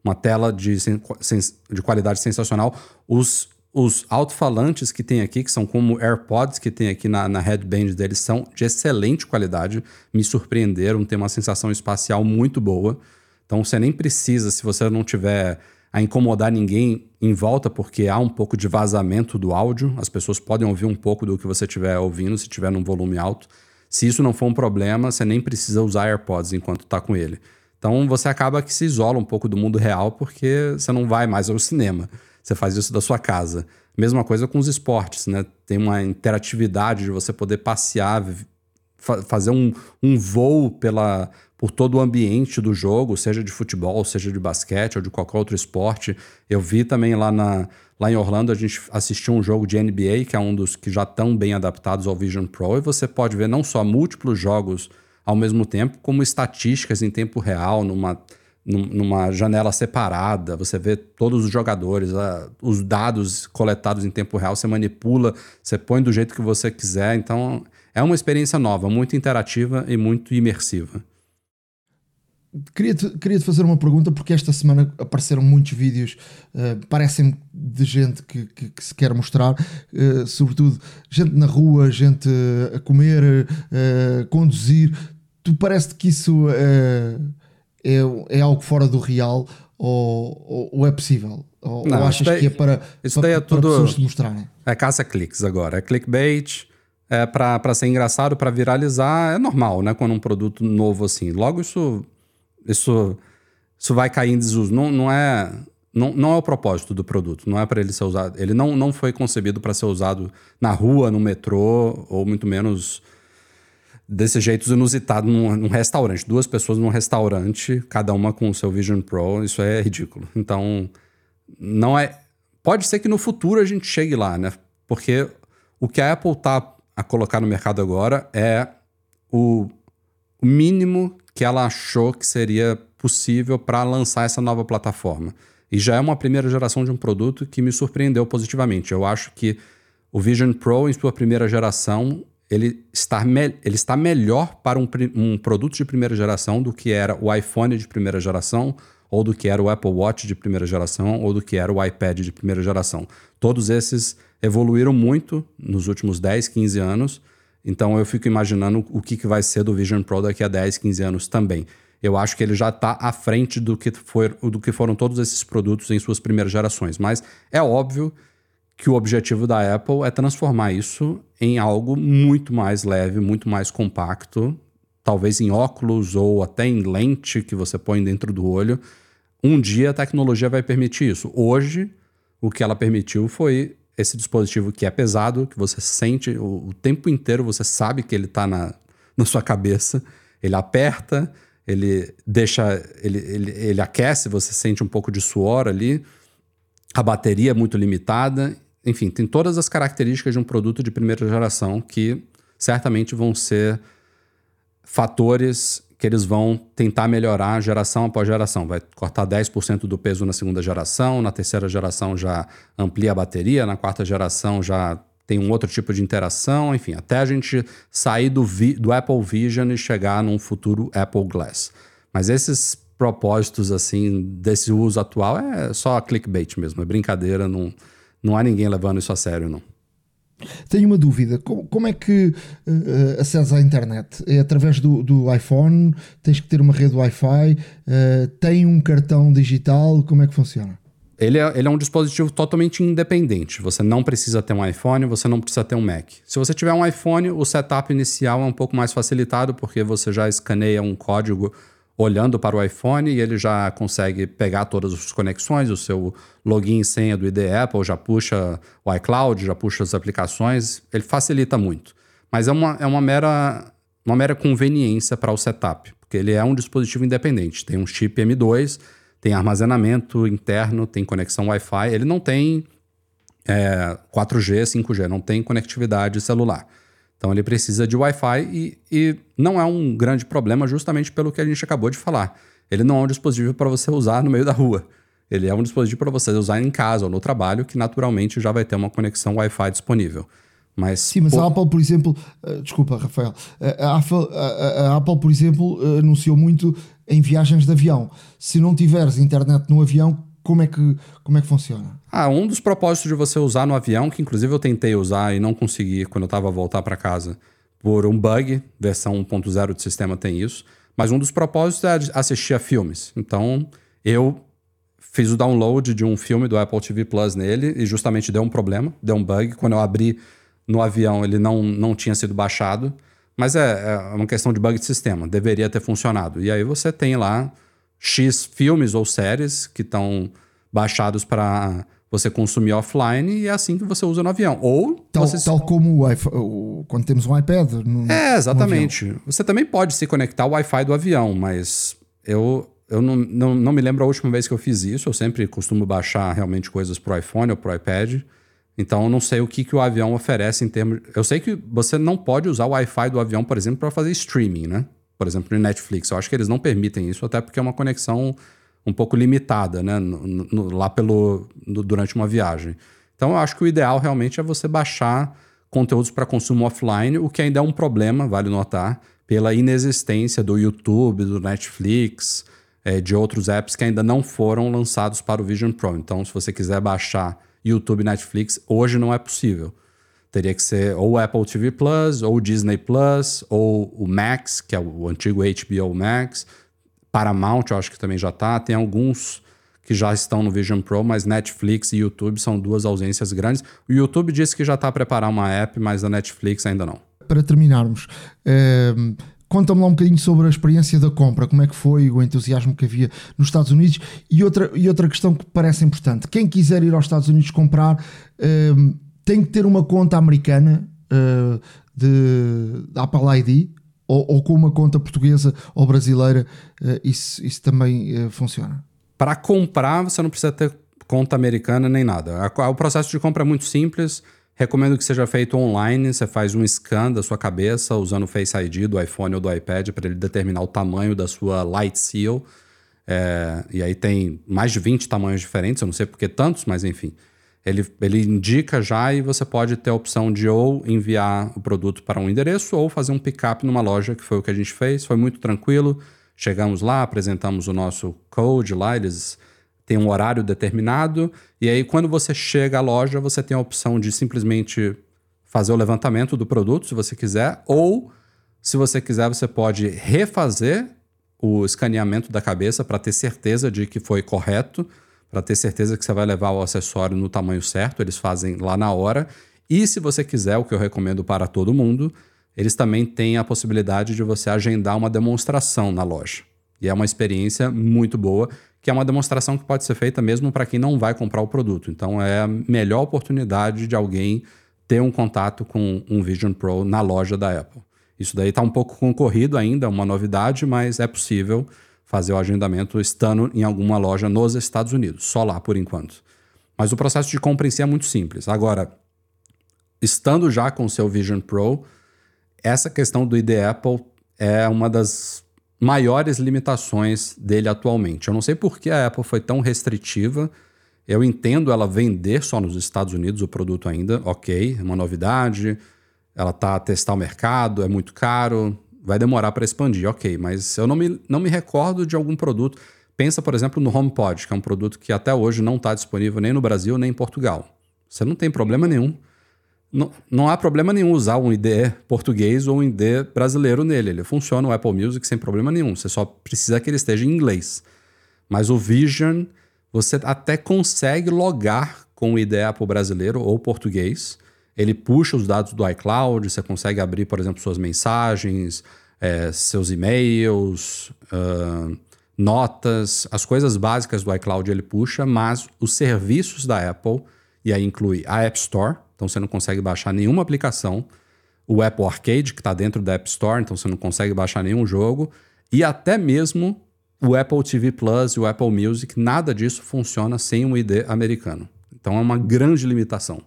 uma tela de, de qualidade sensacional. Os, os alto-falantes que tem aqui, que são como AirPods que tem aqui na, na headband deles, são de excelente qualidade, me surpreenderam, tem uma sensação espacial muito boa. Então você nem precisa, se você não tiver a incomodar ninguém em volta, porque há um pouco de vazamento do áudio, as pessoas podem ouvir um pouco do que você estiver ouvindo, se estiver num volume alto. Se isso não for um problema, você nem precisa usar AirPods enquanto está com ele. Então você acaba que se isola um pouco do mundo real, porque você não vai mais ao cinema. Você faz isso da sua casa. Mesma coisa com os esportes, né? Tem uma interatividade de você poder passear fa fazer um, um voo pela, por todo o ambiente do jogo, seja de futebol, seja de basquete ou de qualquer outro esporte. Eu vi também lá, na, lá em Orlando, a gente assistiu um jogo de NBA, que é um dos que já estão bem adaptados ao Vision Pro, e você pode ver não só múltiplos jogos ao mesmo tempo, como estatísticas em tempo real, numa, numa janela separada. Você vê todos os jogadores, os dados coletados em tempo real, você manipula, você põe do jeito que você quiser. Então, é uma experiência nova, muito interativa e muito imersiva. Queria-te queria -te fazer uma pergunta, porque esta semana apareceram muitos vídeos, uh, parecem de gente que, que, que, se quer mostrar, uh, sobretudo gente na rua, gente a comer, uh, conduzir. Tu parece que isso é, é algo fora do real ou, ou é possível? Ou, Não, ou achas daí, que é para, isso para, daí é tudo, para pessoas se mostrarem? É caça-cliques agora, é clickbait é para ser engraçado, para viralizar, é normal, né? Quando um produto novo assim. Logo, isso isso, isso vai cair em desuso. Não, não, é, não, não é o propósito do produto, não é para ele ser usado. Ele não, não foi concebido para ser usado na rua, no metrô, ou muito menos desse jeito inusitado num, num, restaurante. Duas pessoas num restaurante, cada uma com o seu Vision Pro, isso é ridículo. Então, não é. Pode ser que no futuro a gente chegue lá, né? Porque o que a Apple tá a colocar no mercado agora é o, mínimo que ela achou que seria possível para lançar essa nova plataforma. E já é uma primeira geração de um produto que me surpreendeu positivamente. Eu acho que o Vision Pro, em sua primeira geração, ele está, ele está melhor para um, um produto de primeira geração do que era o iPhone de primeira geração, ou do que era o Apple Watch de primeira geração, ou do que era o iPad de primeira geração. Todos esses evoluíram muito nos últimos 10, 15 anos então eu fico imaginando o que, que vai ser do Vision Pro daqui a 10, 15 anos também. Eu acho que ele já está à frente do que, foi, do que foram todos esses produtos em suas primeiras gerações. Mas é óbvio que o objetivo da Apple é transformar isso em algo muito mais leve, muito mais compacto, talvez em óculos ou até em lente que você põe dentro do olho. Um dia a tecnologia vai permitir isso. Hoje, o que ela permitiu foi esse dispositivo que é pesado, que você sente o, o tempo inteiro, você sabe que ele está na, na sua cabeça, ele aperta, ele deixa, ele, ele, ele aquece, você sente um pouco de suor ali, a bateria é muito limitada, enfim, tem todas as características de um produto de primeira geração que certamente vão ser fatores que eles vão tentar melhorar geração após geração. Vai cortar 10% do peso na segunda geração, na terceira geração já amplia a bateria, na quarta geração já tem um outro tipo de interação, enfim, até a gente sair do, do Apple Vision e chegar num futuro Apple Glass. Mas esses propósitos, assim, desse uso atual é só clickbait mesmo, é brincadeira, não, não há ninguém levando isso a sério, não. Tenho uma dúvida: como, como é que uh, acessas à internet? É através do, do, iPhone? Tens que ter uma rede Wi-Fi? Uh, tem um cartão digital? Como é que funciona? Ele é, ele é um dispositivo totalmente independente. Você não precisa ter um iPhone, você não precisa ter um Mac. Se você tiver um iPhone, o setup inicial é um pouco mais facilitado, porque você já escaneia um código olhando para o iPhone e ele já consegue pegar todas as conexões, o seu login e senha do ID Apple, já puxa o iCloud, já puxa as aplicações, ele facilita muito. Mas é uma, é uma, mera, uma mera conveniência para o setup, porque ele é um dispositivo independente. Tem um chip M2, tem armazenamento interno, tem conexão Wi-Fi, ele não tem é, 4G, 5G, não tem conectividade celular. Então ele precisa de Wi-Fi e, e, não é um grande problema justamente pelo que a gente acabou de falar. Ele não é um dispositivo para você usar no meio da rua. Ele é um dispositivo para você usar em casa ou no trabalho, que naturalmente já vai ter uma conexão Wi-Fi disponível. Mas, Sim, mas pô... a Apple, por exemplo, uh, desculpa, Rafael, a Apple, a, a Apple, por exemplo, anunciou muito em viagens de avião. Se não tiveres internet no avião, como é que, como é que funciona? Ah, um dos propósitos de você usar no avião, que inclusive eu tentei usar e não consegui quando eu estava a voltar para casa, por um bug, versão 1.0 do sistema tem isso, mas um dos propósitos é assistir a filmes. Então, eu fiz o download de um filme do Apple TV Plus nele e justamente deu um problema, deu um bug. Quando eu abri no avião, ele não, não tinha sido baixado, mas é, é uma questão de bug de sistema, deveria ter funcionado. E aí você tem lá X filmes ou séries que estão baixados para você consumir offline e é assim que você usa no avião. Ou Tal, você... tal como o, iPhone, o- quando temos um iPad. No, É, exatamente. Você também pode se conectar ao Wi-Fi do avião, mas eu, eu não, não, não me lembro a última vez que eu fiz isso. Eu sempre costumo baixar realmente coisas pro iPhone ou pro iPad. Então eu não sei o que, que o avião oferece em termos. Eu sei que você não pode usar o Wi-Fi do avião, por exemplo, para fazer streaming, né? Por exemplo, no Netflix. Eu acho que eles não permitem isso, até porque é uma conexão um pouco limitada, né? No- no- lá pelo, no- durante uma viagem. Então eu acho que o ideal realmente é você baixar conteúdos para consumo offline, o que ainda é um problema, vale notar, pela inexistência do YouTube, do Netflix, eh, de outros apps que ainda não foram lançados para o Vision Pro. Então, se você quiser baixar YouTube e Netflix, hoje não é possível. Teria que ser ou Apple TV Plus, ou Disney Plus, ou o Max, que é o antigo HBO Max. Paramount, eu acho que também já tá. Tem alguns que já estão no Vision Pro, mas Netflix e YouTube são duas ausências grandes. O YouTube disse que já está a preparar uma app, mas a Netflix ainda não. Para terminarmos, ehm, conta-me lá um bocadinho sobre a experiência da compra, como é que foi, o entusiasmo que havia nos Estados Unidos e outra, e outra questão que parece importante: quem quiser ir aos Estados Unidos comprar ehm, tem que ter uma conta americana eh, de, Apple ID. Ou, ou com uma conta portuguesa ou brasileira, eh, isso, isso também eh, funciona. Para comprar, você não precisa ter conta americana nem nada. O processo de compra é muito simples. Recomendo que seja feito online. Você faz um scan da sua cabeça usando o Face ID do iPhone ou do iPad para ele determinar o tamanho da sua Light Seal. É, e aí tem mais de 20 tamanhos diferentes, eu não sei por que tantos, mas enfim. Ele, ele indica já e você pode ter a opção de ou enviar o produto para um endereço ou fazer um pick-up numa loja, que foi o que a gente fez. Foi muito tranquilo. Chegamos lá, apresentamos o nosso code lá, eles têm um horário determinado. E aí, quando você chega à loja, você tem a opção de simplesmente fazer o levantamento do produto, se você quiser, ou se você quiser, você pode refazer o escaneamento da cabeça para ter certeza de que foi correto, para ter certeza que você vai levar o acessório no tamanho certo, eles fazem lá na hora. E se você quiser, o que eu recomendo para todo mundo, eles também têm a possibilidade de você agendar uma demonstração na loja. E é uma experiência muito boa, que é uma demonstração que pode ser feita mesmo para quem não vai comprar o produto. Então é a melhor oportunidade de alguém ter um contato com um Vision Pro na loja da Apple. Isso daí está um pouco concorrido ainda, é uma novidade, mas é possível fazer o agendamento estando em alguma loja nos Estados Unidos, só lá por enquanto. Mas o processo de compra em si é muito simples. Agora, estando já com o seu Vision Pro, essa questão do ID Apple é uma das maiores limitações dele atualmente. Eu não sei por que a Apple foi tão restritiva. Eu entendo ela vender só nos Estados Unidos o produto ainda, ok, é uma novidade. Ela tá a testar o mercado, é muito caro, vai demorar para expandir, ok. Mas eu não me, não me recordo de algum produto. Pensa, por exemplo, no HomePod, que é um produto que até hoje não está disponível nem no Brasil nem em Portugal. Você não tem problema nenhum não, não há problema nenhum usar um ID português ou um ID brasileiro nele. Ele funciona o Apple Music sem problema nenhum. Você só precisa que ele esteja em inglês. Mas o Vision, você até consegue logar com o ID Apple brasileiro ou português. Ele puxa os dados do iCloud, você consegue abrir, por exemplo, suas mensagens, eh, seus e-mails, ah, notas, as coisas básicas do iCloud ele puxa, mas os serviços da Apple, e aí inclui a App Store, então você não consegue baixar nenhuma aplicação, o Apple Arcade, que está dentro da App Store, então você não consegue baixar nenhum jogo, e até mesmo o Apple TV Plus e o Apple Music, nada disso funciona sem um ID americano. Então é uma grande limitação.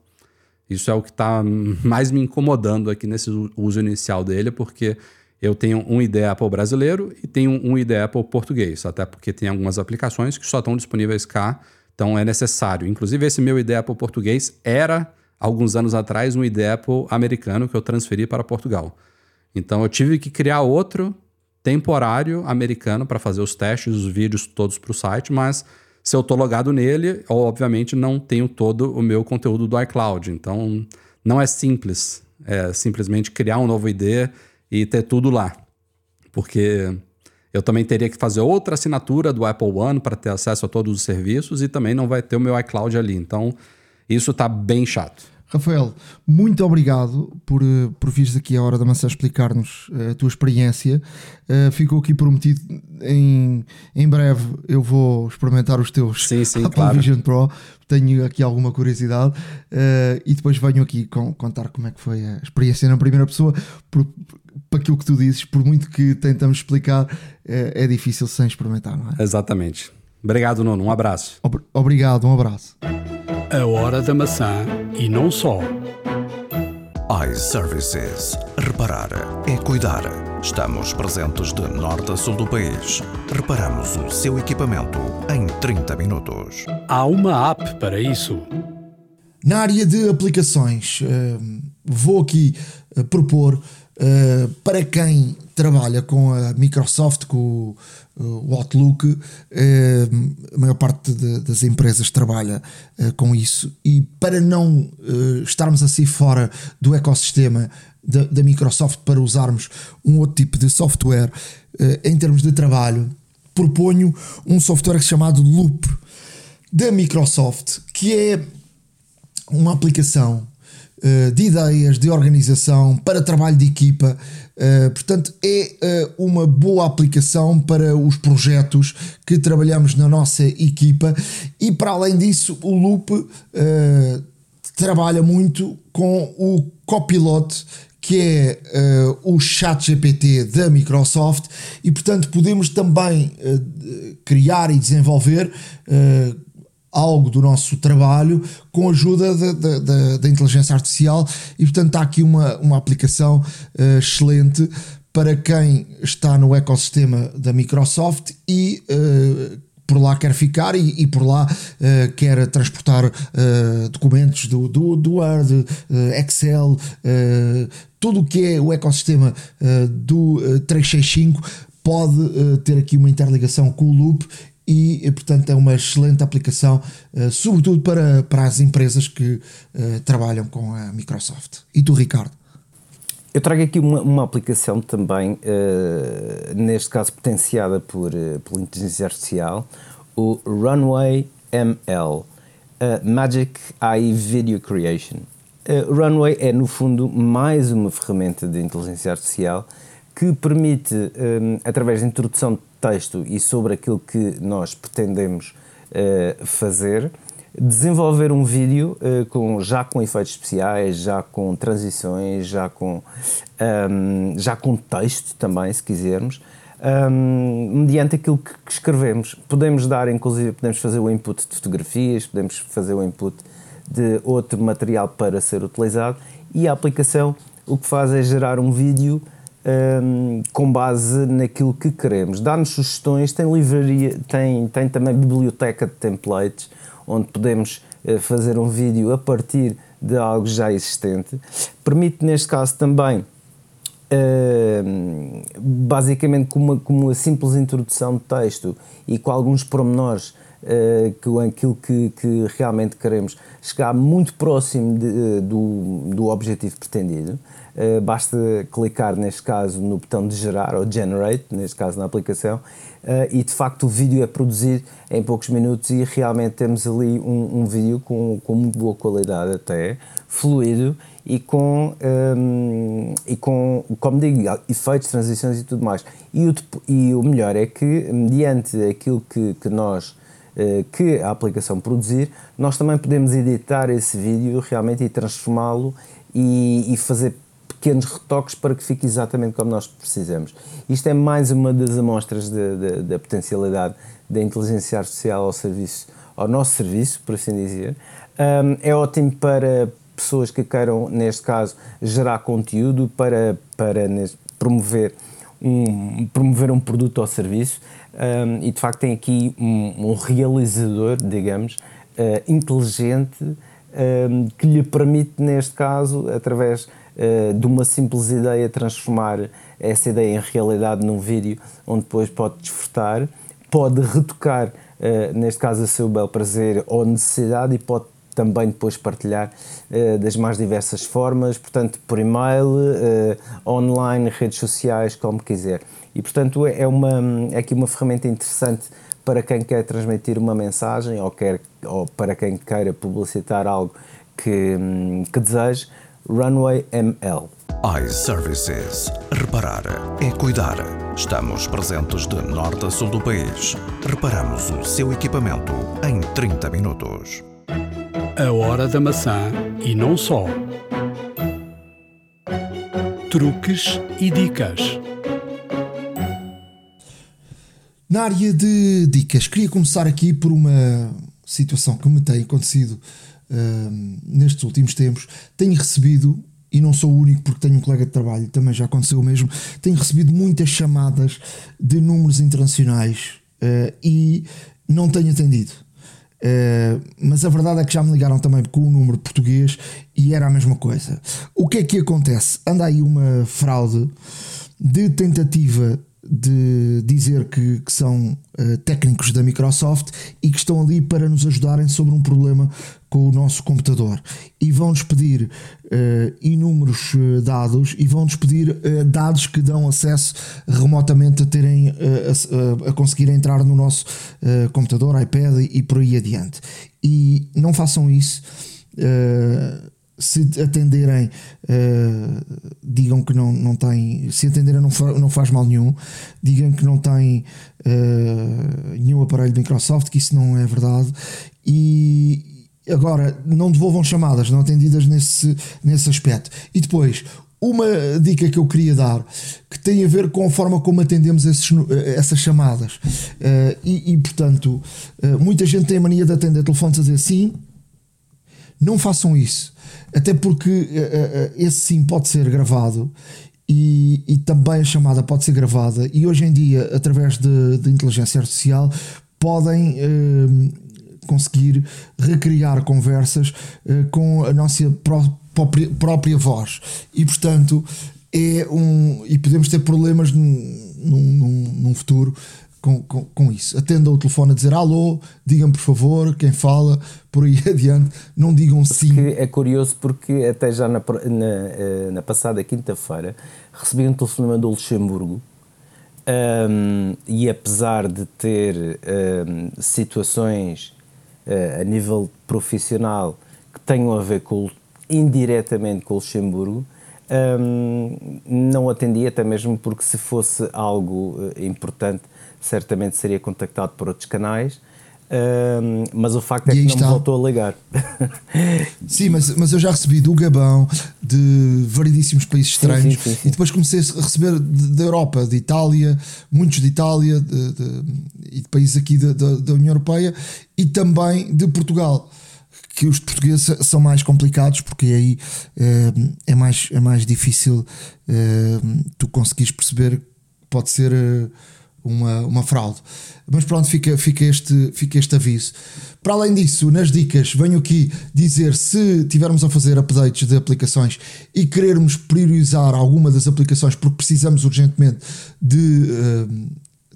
Isso é o que está mais me incomodando aqui nesse uso inicial dele, porque eu tenho um ID Apple brasileiro e tenho um ID Apple português, até porque tem algumas aplicações que só estão disponíveis cá, então é necessário. Inclusive, esse meu ID Apple português era, alguns anos atrás, um ID Apple americano que eu transferi para Portugal. Então eu tive que criar outro temporário americano para fazer os testes, os vídeos todos para o site, mas se eu tô logado nele, eu, obviamente não tenho todo o meu conteúdo do iCloud. Então não é simples, é simplesmente criar um novo ID e ter tudo lá. Porque eu também teria que fazer outra assinatura do Apple One para ter acesso a todos os serviços e também não vai ter o meu iCloud ali. Então isso tá bem chato. Rafael, muito obrigado por, eh, por vires aqui à hora da maçã explicar-nos eh, a tua experiência. Uh, ficou aqui prometido em, em breve eu vou experimentar os teus sim, sim, Apple claro. Vision Pro. Tenho aqui alguma curiosidade uh, e depois venho aqui com, contar como é que foi a experiência na primeira pessoa. Por, para aquilo que tu dizes, por muito que tentamos explicar, é, é difícil sem experimentar, não é? Exatamente. Obrigado, Nuno. Um abraço. Obrigado, um abraço. A hora da maçã e não só. iServices. Reparar é cuidar. Estamos presentes de norte a sul do país. Reparamos o seu equipamento em 30 minutos. Há uma app para isso. Na área de aplicações, vou aqui propor para quem trabalha com a Microsoft, com o Outlook, a maior parte de, das empresas trabalha com isso, e para não estarmos assim fora do ecossistema da, da Microsoft para usarmos um outro tipo de software em termos de trabalho, proponho um software chamado Loop da Microsoft, que é uma aplicação de ideias, de organização, para trabalho de equipa. Uh, portanto, é uh, uma boa aplicação para os projetos que trabalhamos na nossa equipa e, para além disso, o Loop uh, trabalha muito com o Copilot, que é o chat GPT da Microsoft, e portanto podemos também criar e desenvolver algo do nosso trabalho com a ajuda da, inteligência artificial e portanto está aqui uma, uma aplicação uh, excelente para quem está no ecossistema da Microsoft e uh, por lá quer ficar e, e por lá uh, quer transportar documentos do, do, do Word, Excel, tudo o que é o ecossistema do 365 pode ter aqui uma interligação com o Loop e, portanto, é uma excelente aplicação, uh, sobretudo para, para as empresas que uh, trabalham com a Microsoft. E tu, Ricardo? Eu trago aqui uma, uma aplicação também, uh, neste caso potenciada por, pela inteligência artificial, o Runway ML, Magic AI Video Creation. Runway é, no fundo, mais uma ferramenta de inteligência artificial que permite, um, através da introdução de texto e sobre aquilo que nós pretendemos uh, fazer, desenvolver um vídeo uh, com, já com efeitos especiais, já com transições, já com, um, já com texto também, se quisermos, um, mediante aquilo que, que, escrevemos. Podemos dar, inclusive, podemos fazer o input de fotografias, podemos fazer o input de outro material para ser utilizado e a aplicação o que faz é gerar um vídeo um, com base naquilo que queremos. Dá-nos sugestões, tem livraria, tem, tem também biblioteca de templates, onde podemos uh, fazer um vídeo a partir de algo já existente. Permite, neste caso, também, uh, basicamente, com uma, com uma simples introdução de texto e com alguns pormenores Uh, que aquilo que, que, realmente queremos chegar muito próximo de, do, do objetivo pretendido. Uh, basta clicar, neste caso, no botão de gerar ou generate, neste caso na aplicação, uh, e de facto o vídeo é produzido em poucos minutos e realmente temos ali um, um vídeo com, com muito boa qualidade até, fluido e com, um, e com como digo, efeitos, transições e tudo mais. E o, e o melhor é que, mediante aquilo que, que nós uh, que a aplicação produzir, nós também podemos editar esse vídeo realmente e transformá-lo e, e fazer pequenos retoques para que fique exatamente como nós precisamos. Isto é mais uma das amostras da potencialidade da inteligência artificial ao serviço, ao nosso serviço, por assim dizer. Um, é ótimo para pessoas que queiram, neste caso, gerar conteúdo para, para promover um, promover um produto ou serviço um, e de facto tem aqui um, um realizador, digamos, uh, inteligente um, que lhe permite, neste caso, através uh, de uma simples ideia, transformar essa ideia em realidade num vídeo onde depois pode desfrutar, pode retocar, uh, neste caso, a seu bel prazer ou necessidade e pode também depois partilhar uh, das mais diversas formas, portanto, por e-mail, online, redes sociais, como quiser. E, portanto, é, uma, é aqui uma ferramenta interessante para quem quer transmitir uma mensagem ou, quer, ou para quem queira publicitar algo que, que deseje. Runway ML. iServices. Reparar é cuidar. Estamos presentes de norte a sul do país. Reparamos o seu equipamento em 30 minutos. A hora da maçã e não só. Truques e dicas. Na área de dicas, queria começar aqui por uma situação que me tem acontecido uh, nestes últimos tempos. Tenho recebido, e não sou o único porque tenho um colega de trabalho, também já aconteceu o mesmo, tenho recebido muitas chamadas de números internacionais uh, e não tenho atendido. Uh, mas a verdade é que já me ligaram também com o número português e era a mesma coisa. O que é que acontece? Anda aí uma fraude de tentativa de dizer que, que são uh, técnicos da Microsoft e que estão ali para nos ajudarem sobre um problema com o nosso computador e vão-nos pedir uh, inúmeros uh, dados e vão-nos pedir dados que dão acesso remotamente a terem a, a, conseguir entrar no nosso computador, iPad e por aí adiante. E não façam isso se atenderem, uh, digam que não, não têm, se atenderem não, fa, não faz mal nenhum, digam que não têm uh, nenhum aparelho de Microsoft, que isso não é verdade, e agora não devolvam chamadas não atendidas nesse, nesse aspecto. E depois, uma dica que eu queria dar que tem a ver com a forma como atendemos esses, essas chamadas, uh, e, e, portanto, muita gente tem a mania de atender telefones a dizer sim. Não façam isso até porque uh, esse sim pode ser gravado e, e, também a chamada pode ser gravada. E hoje em dia, através de, de inteligência artificial, podem uh, conseguir recriar conversas uh, com a nossa pró própria, própria voz. E portanto, é um. E podemos ter problemas num, num, num futuro com, com, com, isso. Atenda o telefone a dizer alô, digam por favor, quem fala, por aí adiante, não digam sim. é curioso porque até já na, na, eh, na passada quinta-feira recebi um telefonema do Luxemburgo um, e apesar de ter um, situações uh, a nível profissional que tenham a ver com, indiretamente com o Luxemburgo, um, não atendi até mesmo porque se fosse algo uh, importante certamente seria contactado por outros canais. Uh, mas o facto é que não está. me voltou a ligar. Sim, mas, mas eu já recebi do Gabão, de variedíssimos países estranhos, sim, sim, sim, e depois comecei a receber da Europa, de Itália, muitos de Itália de, de, e de países aqui da, da União Europeia e também de Portugal. Que os portugueses são mais complicados porque aí é, é mais, é mais difícil é, tu conseguires perceber, pode ser. É, uma, uma fraude. Mas pronto, fica, fica, este, fica este aviso. Para além disso, nas dicas, venho aqui dizer se tivermos a fazer updates de aplicações e querermos priorizar alguma das aplicações porque precisamos urgentemente de uh,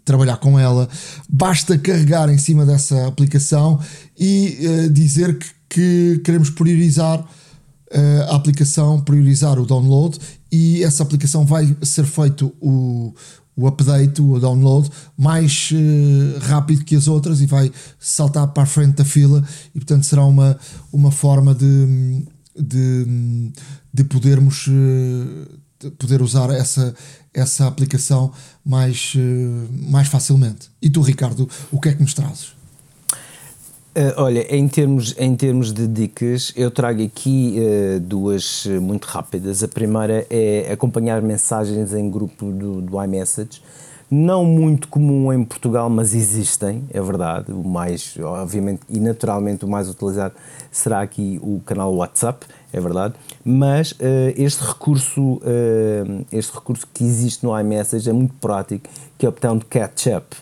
trabalhar com ela, basta carregar em cima dessa aplicação e uh, dizer que, que, queremos priorizar uh, a aplicação, priorizar o download e essa aplicação vai ser feito o, o update, o download, mais uh, rápido que as outras e vai saltar para a frente da fila e portanto será uma, uma forma de, de, de podermos uh, de poder usar essa, essa aplicação mais, uh, mais facilmente. E tu, Ricardo, o que é que nos trazes? Uh, olha, em termos, em termos de dicas, eu trago aqui uh, duas uh, muito rápidas. A primeira é acompanhar mensagens em grupo do, do iMessage. Não muito comum em Portugal, mas existem, é verdade. O mais, obviamente e naturalmente, o mais utilizado será aqui o canal WhatsApp, é verdade. Mas este, recurso, este recurso que existe no iMessage é muito prático, que é o botão de catch-up.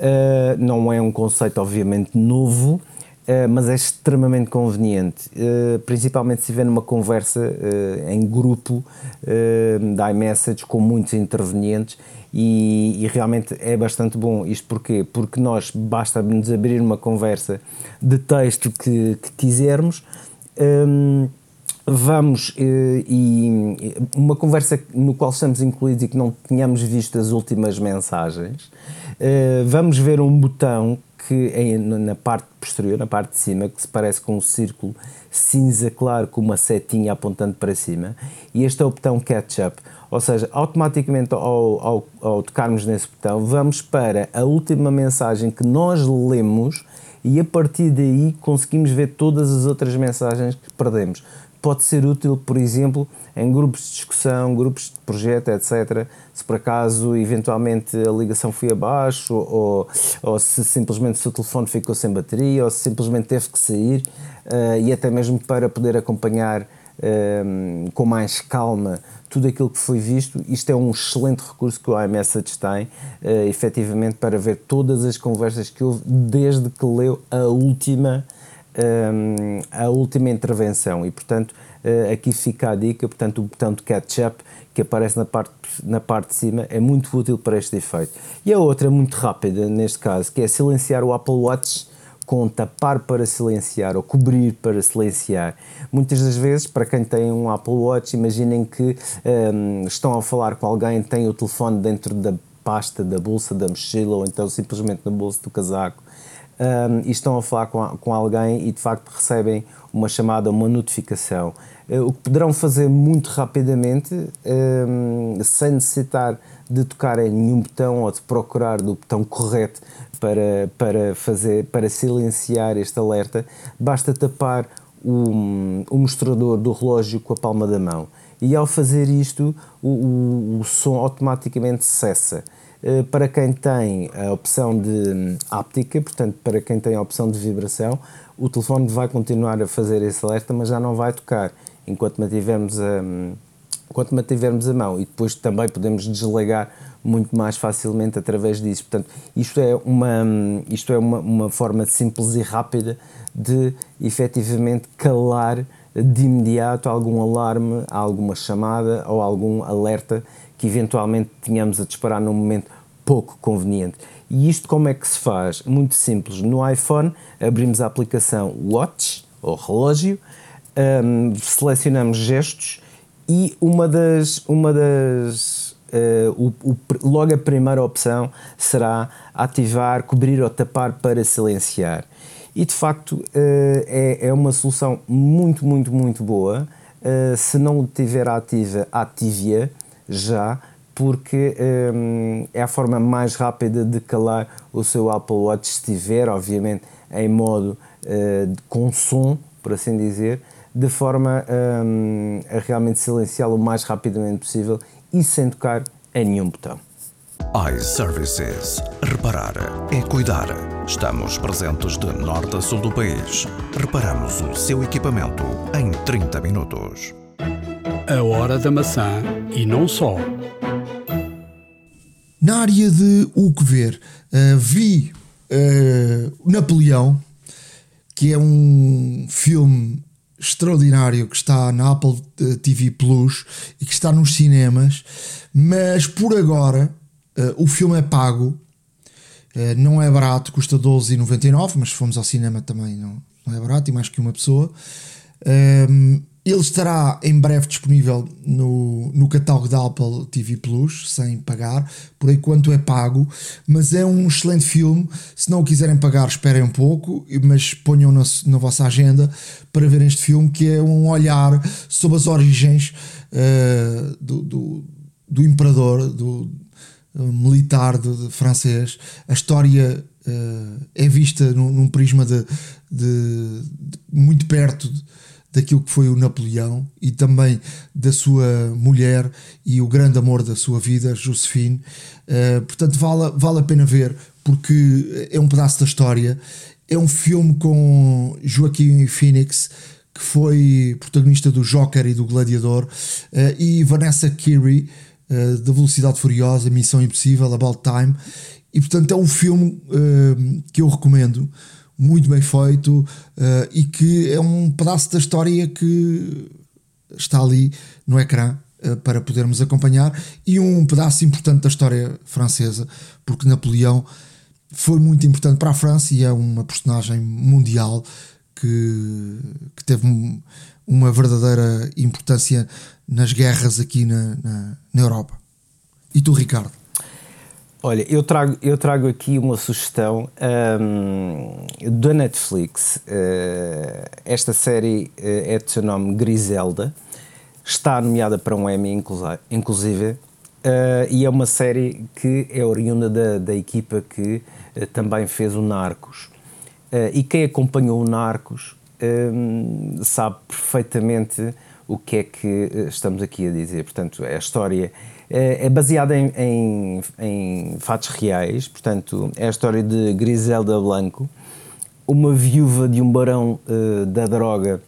Uh, não é um conceito, obviamente, novo, uh, mas é extremamente conveniente, uh, principalmente se estiver numa conversa em grupo da iMessage com muitos intervenientes e, e, realmente é bastante bom. Isto porquê? Porque nós basta-nos abrir uma conversa de texto que, que quisermos. Um, vamos e uma conversa no qual estamos incluídos e que não tínhamos visto as últimas mensagens, eh, vamos ver um botão que é na parte posterior, na parte de cima, que se parece com um círculo cinza claro com uma setinha apontando para cima, e este é o botão Catch-up. Ou seja, automaticamente ao, ao, ao, tocarmos nesse botão, vamos para a última mensagem que nós lemos e a partir daí conseguimos ver todas as outras mensagens que perdemos. Pode ser útil, por exemplo, em grupos de discussão, grupos de projeto, etc. Por acaso, eventualmente, a ligação foi abaixo, ou, ou se simplesmente o seu telefone ficou sem bateria, ou se simplesmente teve que sair, uh, e até mesmo para poder acompanhar uh, com mais calma tudo aquilo que foi visto. Isto é um excelente recurso que o iMessage tem, uh, efetivamente, para ver todas as conversas que houve desde que leu a última, um, a última intervenção. E, portanto, uh, aqui fica a dica, portanto, o botão de catch-up que aparece na parte, na parte de cima é muito útil para este efeito. E a outra, muito rápida neste caso, que é silenciar o Apple Watch com tapar para silenciar ou cobrir para silenciar. Muitas das vezes, para quem tem um Apple Watch, imaginem que um, estão a falar com alguém, têm o telefone dentro da pasta, da bolsa, da mochila ou então simplesmente no bolso do casaco um, e estão a falar com, com alguém e de facto recebem uma chamada, uma notificação. Uh, o que poderão fazer muito rapidamente, um, sem necessitar de tocar em nenhum botão ou de procurar do botão correto para, para, fazer, para silenciar este alerta, basta tapar o, o mostrador do relógio com a palma da mão. E ao fazer isto, o, o, o som automaticamente cessa. Eh, para quem tem a opção de hum, áptica, portanto, para quem tem a opção de vibração, o telefone vai continuar a fazer esse alerta, mas já não vai tocar enquanto mantivermos a, hum, enquanto mantivermos a mão. E depois também podemos desligar muito mais facilmente através disso. Portanto, isto é uma, hum, isto é uma, uma forma simples e rápida de efetivamente calar de imediato algum alarme, alguma chamada ou algum alerta que eventualmente tínhamos a disparar num momento pouco conveniente. E isto como é que se faz? Muito simples. No iPhone abrimos a aplicação Watch, ou relógio, um, selecionamos gestos e uma das, uma das uh, o, o, logo a primeira opção será ativar, cobrir ou tapar para silenciar. E de facto uh, é, é uma solução muito, muito, muito boa. Uh, se não tiver ativa, ative-a já, porque um, é a forma mais rápida de calar o seu Apple Watch se estiver, obviamente, em modo uh, com som, por assim dizer, de forma um, a realmente silenciá-lo o mais rapidamente possível e sem tocar em nenhum botão. iServices. Reparar é cuidar. Estamos presentes de norte a sul do país. Reparamos o seu equipamento em 30 minutos. A hora da maçã e não só. Na área de o que ver, uh, vi uh, Napoleão, que é um filme extraordinário que está na Apple eh, TV Plus e que está nos cinemas, mas por agora uh, o filme é pago, não é barato, custa 12,99, mas se formos ao cinema também não, não é barato e mais que uma pessoa. Ehm, ele estará em breve disponível no, no catálogo da Apple TV Plus, sem pagar, por enquanto é pago, mas é um excelente filme. Se não o quiserem pagar, esperem um pouco, mas ponham na, na vossa agenda para ver este filme, que é um olhar sobre as origens uh, do, do, do, imperador, do uh, militar de, de francês. A história uh, é vista num, num prisma de, de, de muito perto. Daquilo que foi o Napoleão e também da sua mulher e o grande amor da sua vida, Josephine. Uh, portanto, vale, vale a pena ver porque é um pedaço da história. É um filme com Joaquim Phoenix, que foi protagonista do Joker e do Gladiador, uh, e Vanessa Kirby, uh, da Velocidade Furiosa, Missão Impossível, About Time. E portanto, é um filme que eu recomendo muito bem feito uh, e que é um pedaço da história que está ali no ecrã uh, para podermos acompanhar e um pedaço importante da história francesa, porque Napoleão foi muito importante para a França e é uma personagem mundial que, que teve um, uma verdadeira importância nas guerras aqui na, na, na Europa. E tu, Ricardo? Olha, eu trago, eu trago aqui uma sugestão um, da Netflix. Uh, esta série uh, é de seu nome Griselda. Está nomeada para um Emmy, inclusive. Uh, e é uma série que é oriunda da, da equipa que também fez o Narcos. e quem acompanhou o Narcos um, sabe perfeitamente o que é que estamos aqui a dizer. Portanto, é a história é, é baseada em, em, em, fatos reais, portanto, é a história de Griselda Blanco, uma viúva de um barão uh, da droga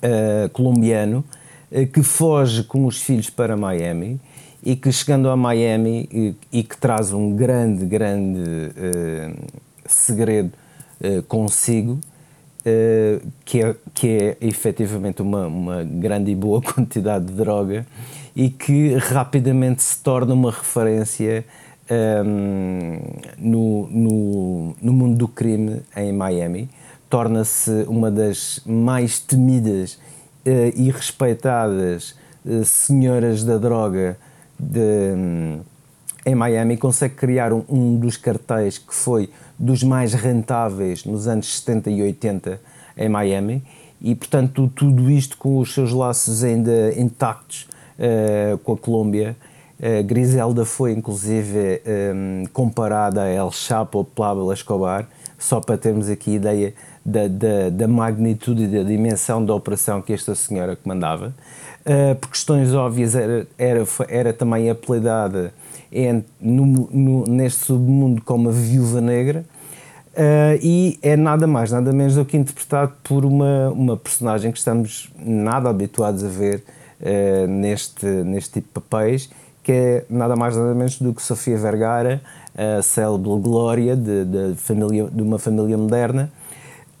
uh, colombiano uh, que foge com os filhos para Miami e que chegando a Miami e, e que traz um grande, grande segredo consigo, que, é, que é efetivamente uma, uma grande e boa quantidade de droga e que rapidamente se torna uma referência um, no, no, no, mundo do crime em Miami. Torna-se uma das mais temidas uh, e respeitadas uh, senhoras da droga de, um, em Miami. Consegue criar um, um dos cartéis que foi dos mais rentáveis nos anos 70 e 80 em Miami. E, portanto, tudo isto com os seus laços ainda intactos uh, com a Colômbia. Uh, Griselda foi inclusive um, eh, comparada a El Chapo Pablo Escobar, só para termos aqui ideia da, da, da, magnitude e da dimensão da operação que esta senhora comandava. Uh, por questões óbvias, era, era, era também apelidada neste submundo como a Viúva Negra. Uh, e é nada mais, nada menos do que interpretado por uma, uma personagem que estamos nada habituados a ver uh, neste, neste tipo de papéis, que é nada mais nada menos do que Sofia Vergara, a célebre glória de, de, família, de uma família moderna,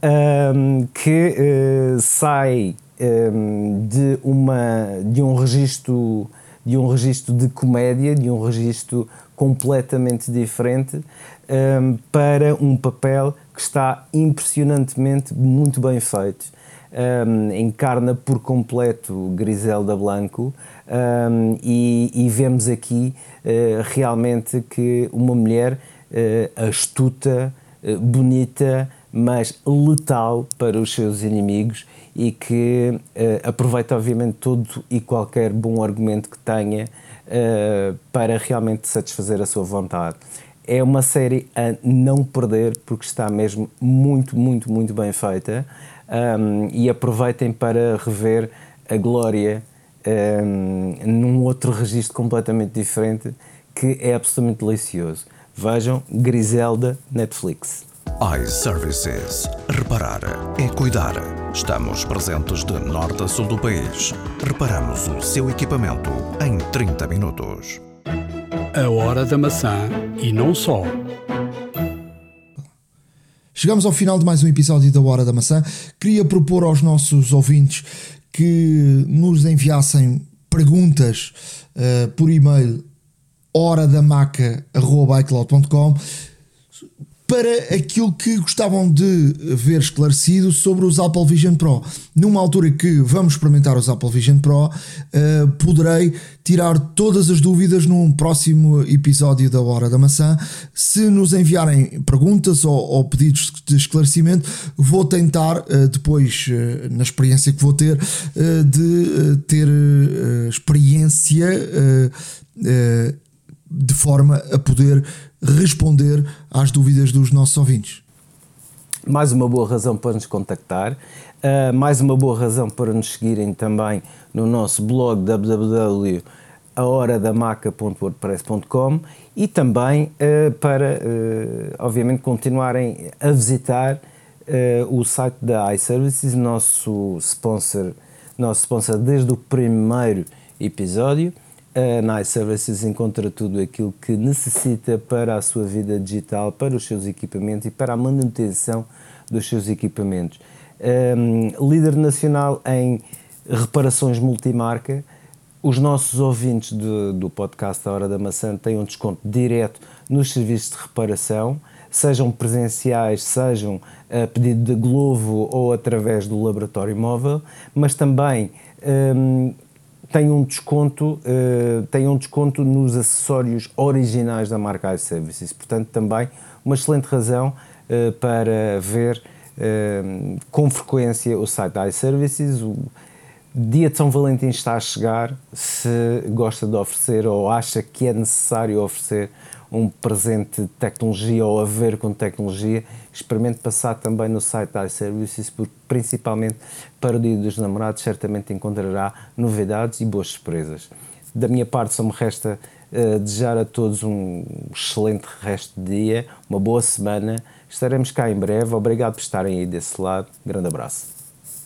um, ehm, que uh, sai um, ehm, de, uma, de um registro de um registro de comédia, de um registro completamente diferente, um, ehm, para um papel que está impressionantemente muito bem feito um, encarna por completo Griselda Blanco. Um, e, e, vemos aqui uh, realmente que uma mulher uh, astuta, uh, bonita, mas letal para os seus inimigos e que aproveita obviamente todo e qualquer bom argumento que tenha para realmente satisfazer a sua vontade. É uma série a não perder porque está mesmo muito, muito, muito bem feita um, e aproveitem para rever a Glória um, num outro registro completamente diferente que é absolutamente delicioso. Vejam Griselda Netflix. iServices. Reparar é cuidar. Estamos presentes de norte a sul do país. Reparamos o seu equipamento em 30 minutos. A hora da maçã e não só. Chegamos ao final de mais um episódio da Hora da Maçã. Queria propor aos nossos ouvintes que nos enviassem perguntas uh, por e-mail horadamaca.icloud.com para aquilo que gostavam de ver esclarecido sobre os Apple Vision Pro. Numa altura que vamos experimentar os Apple Vision Pro, uh, poderei tirar todas as dúvidas num próximo episódio da Hora da Maçã. Se nos enviarem perguntas ou, ou pedidos de esclarecimento, vou tentar, uh, depois, uh, na experiência que vou ter, de ter experiência de forma a poder responder às dúvidas dos nossos ouvintes. Mais uma boa razão para nos contactar, uh, mais uma boa razão para nos seguirem também no nosso blog www.ahoradamaca.wordpress.com e também uh, para, uh, obviamente, continuarem a visitar o site da iServices, nosso sponsor, nosso sponsor desde o primeiro episódio. A Nice Services encontra tudo aquilo que necessita para a sua vida digital, para os seus equipamentos e para a manutenção dos seus equipamentos. Um, líder nacional em reparações multimarca, os nossos ouvintes de, do podcast A Hora da Maçã têm um desconto direto nos serviços de reparação, sejam presenciais, sejam a pedido de Glovo ou através do laboratório móvel, mas também um, tem um desconto, uh, tem um desconto nos acessórios originais da marca iServices. Portanto, também uma excelente razão uh, para ver uh, com frequência o site da iServices. O dia de São Valentim está a chegar. Se gosta de oferecer ou acha que é necessário oferecer um presente de tecnologia ou a ver com tecnologia, experimente passar também no site da iServices, porque principalmente para o Dia dos Namorados certamente encontrará novidades e boas surpresas. Da minha parte só me resta uh, desejar a todos um excelente resto de dia, uma boa semana. Estaremos cá em breve. Obrigado por estarem aí desse lado. Grande abraço.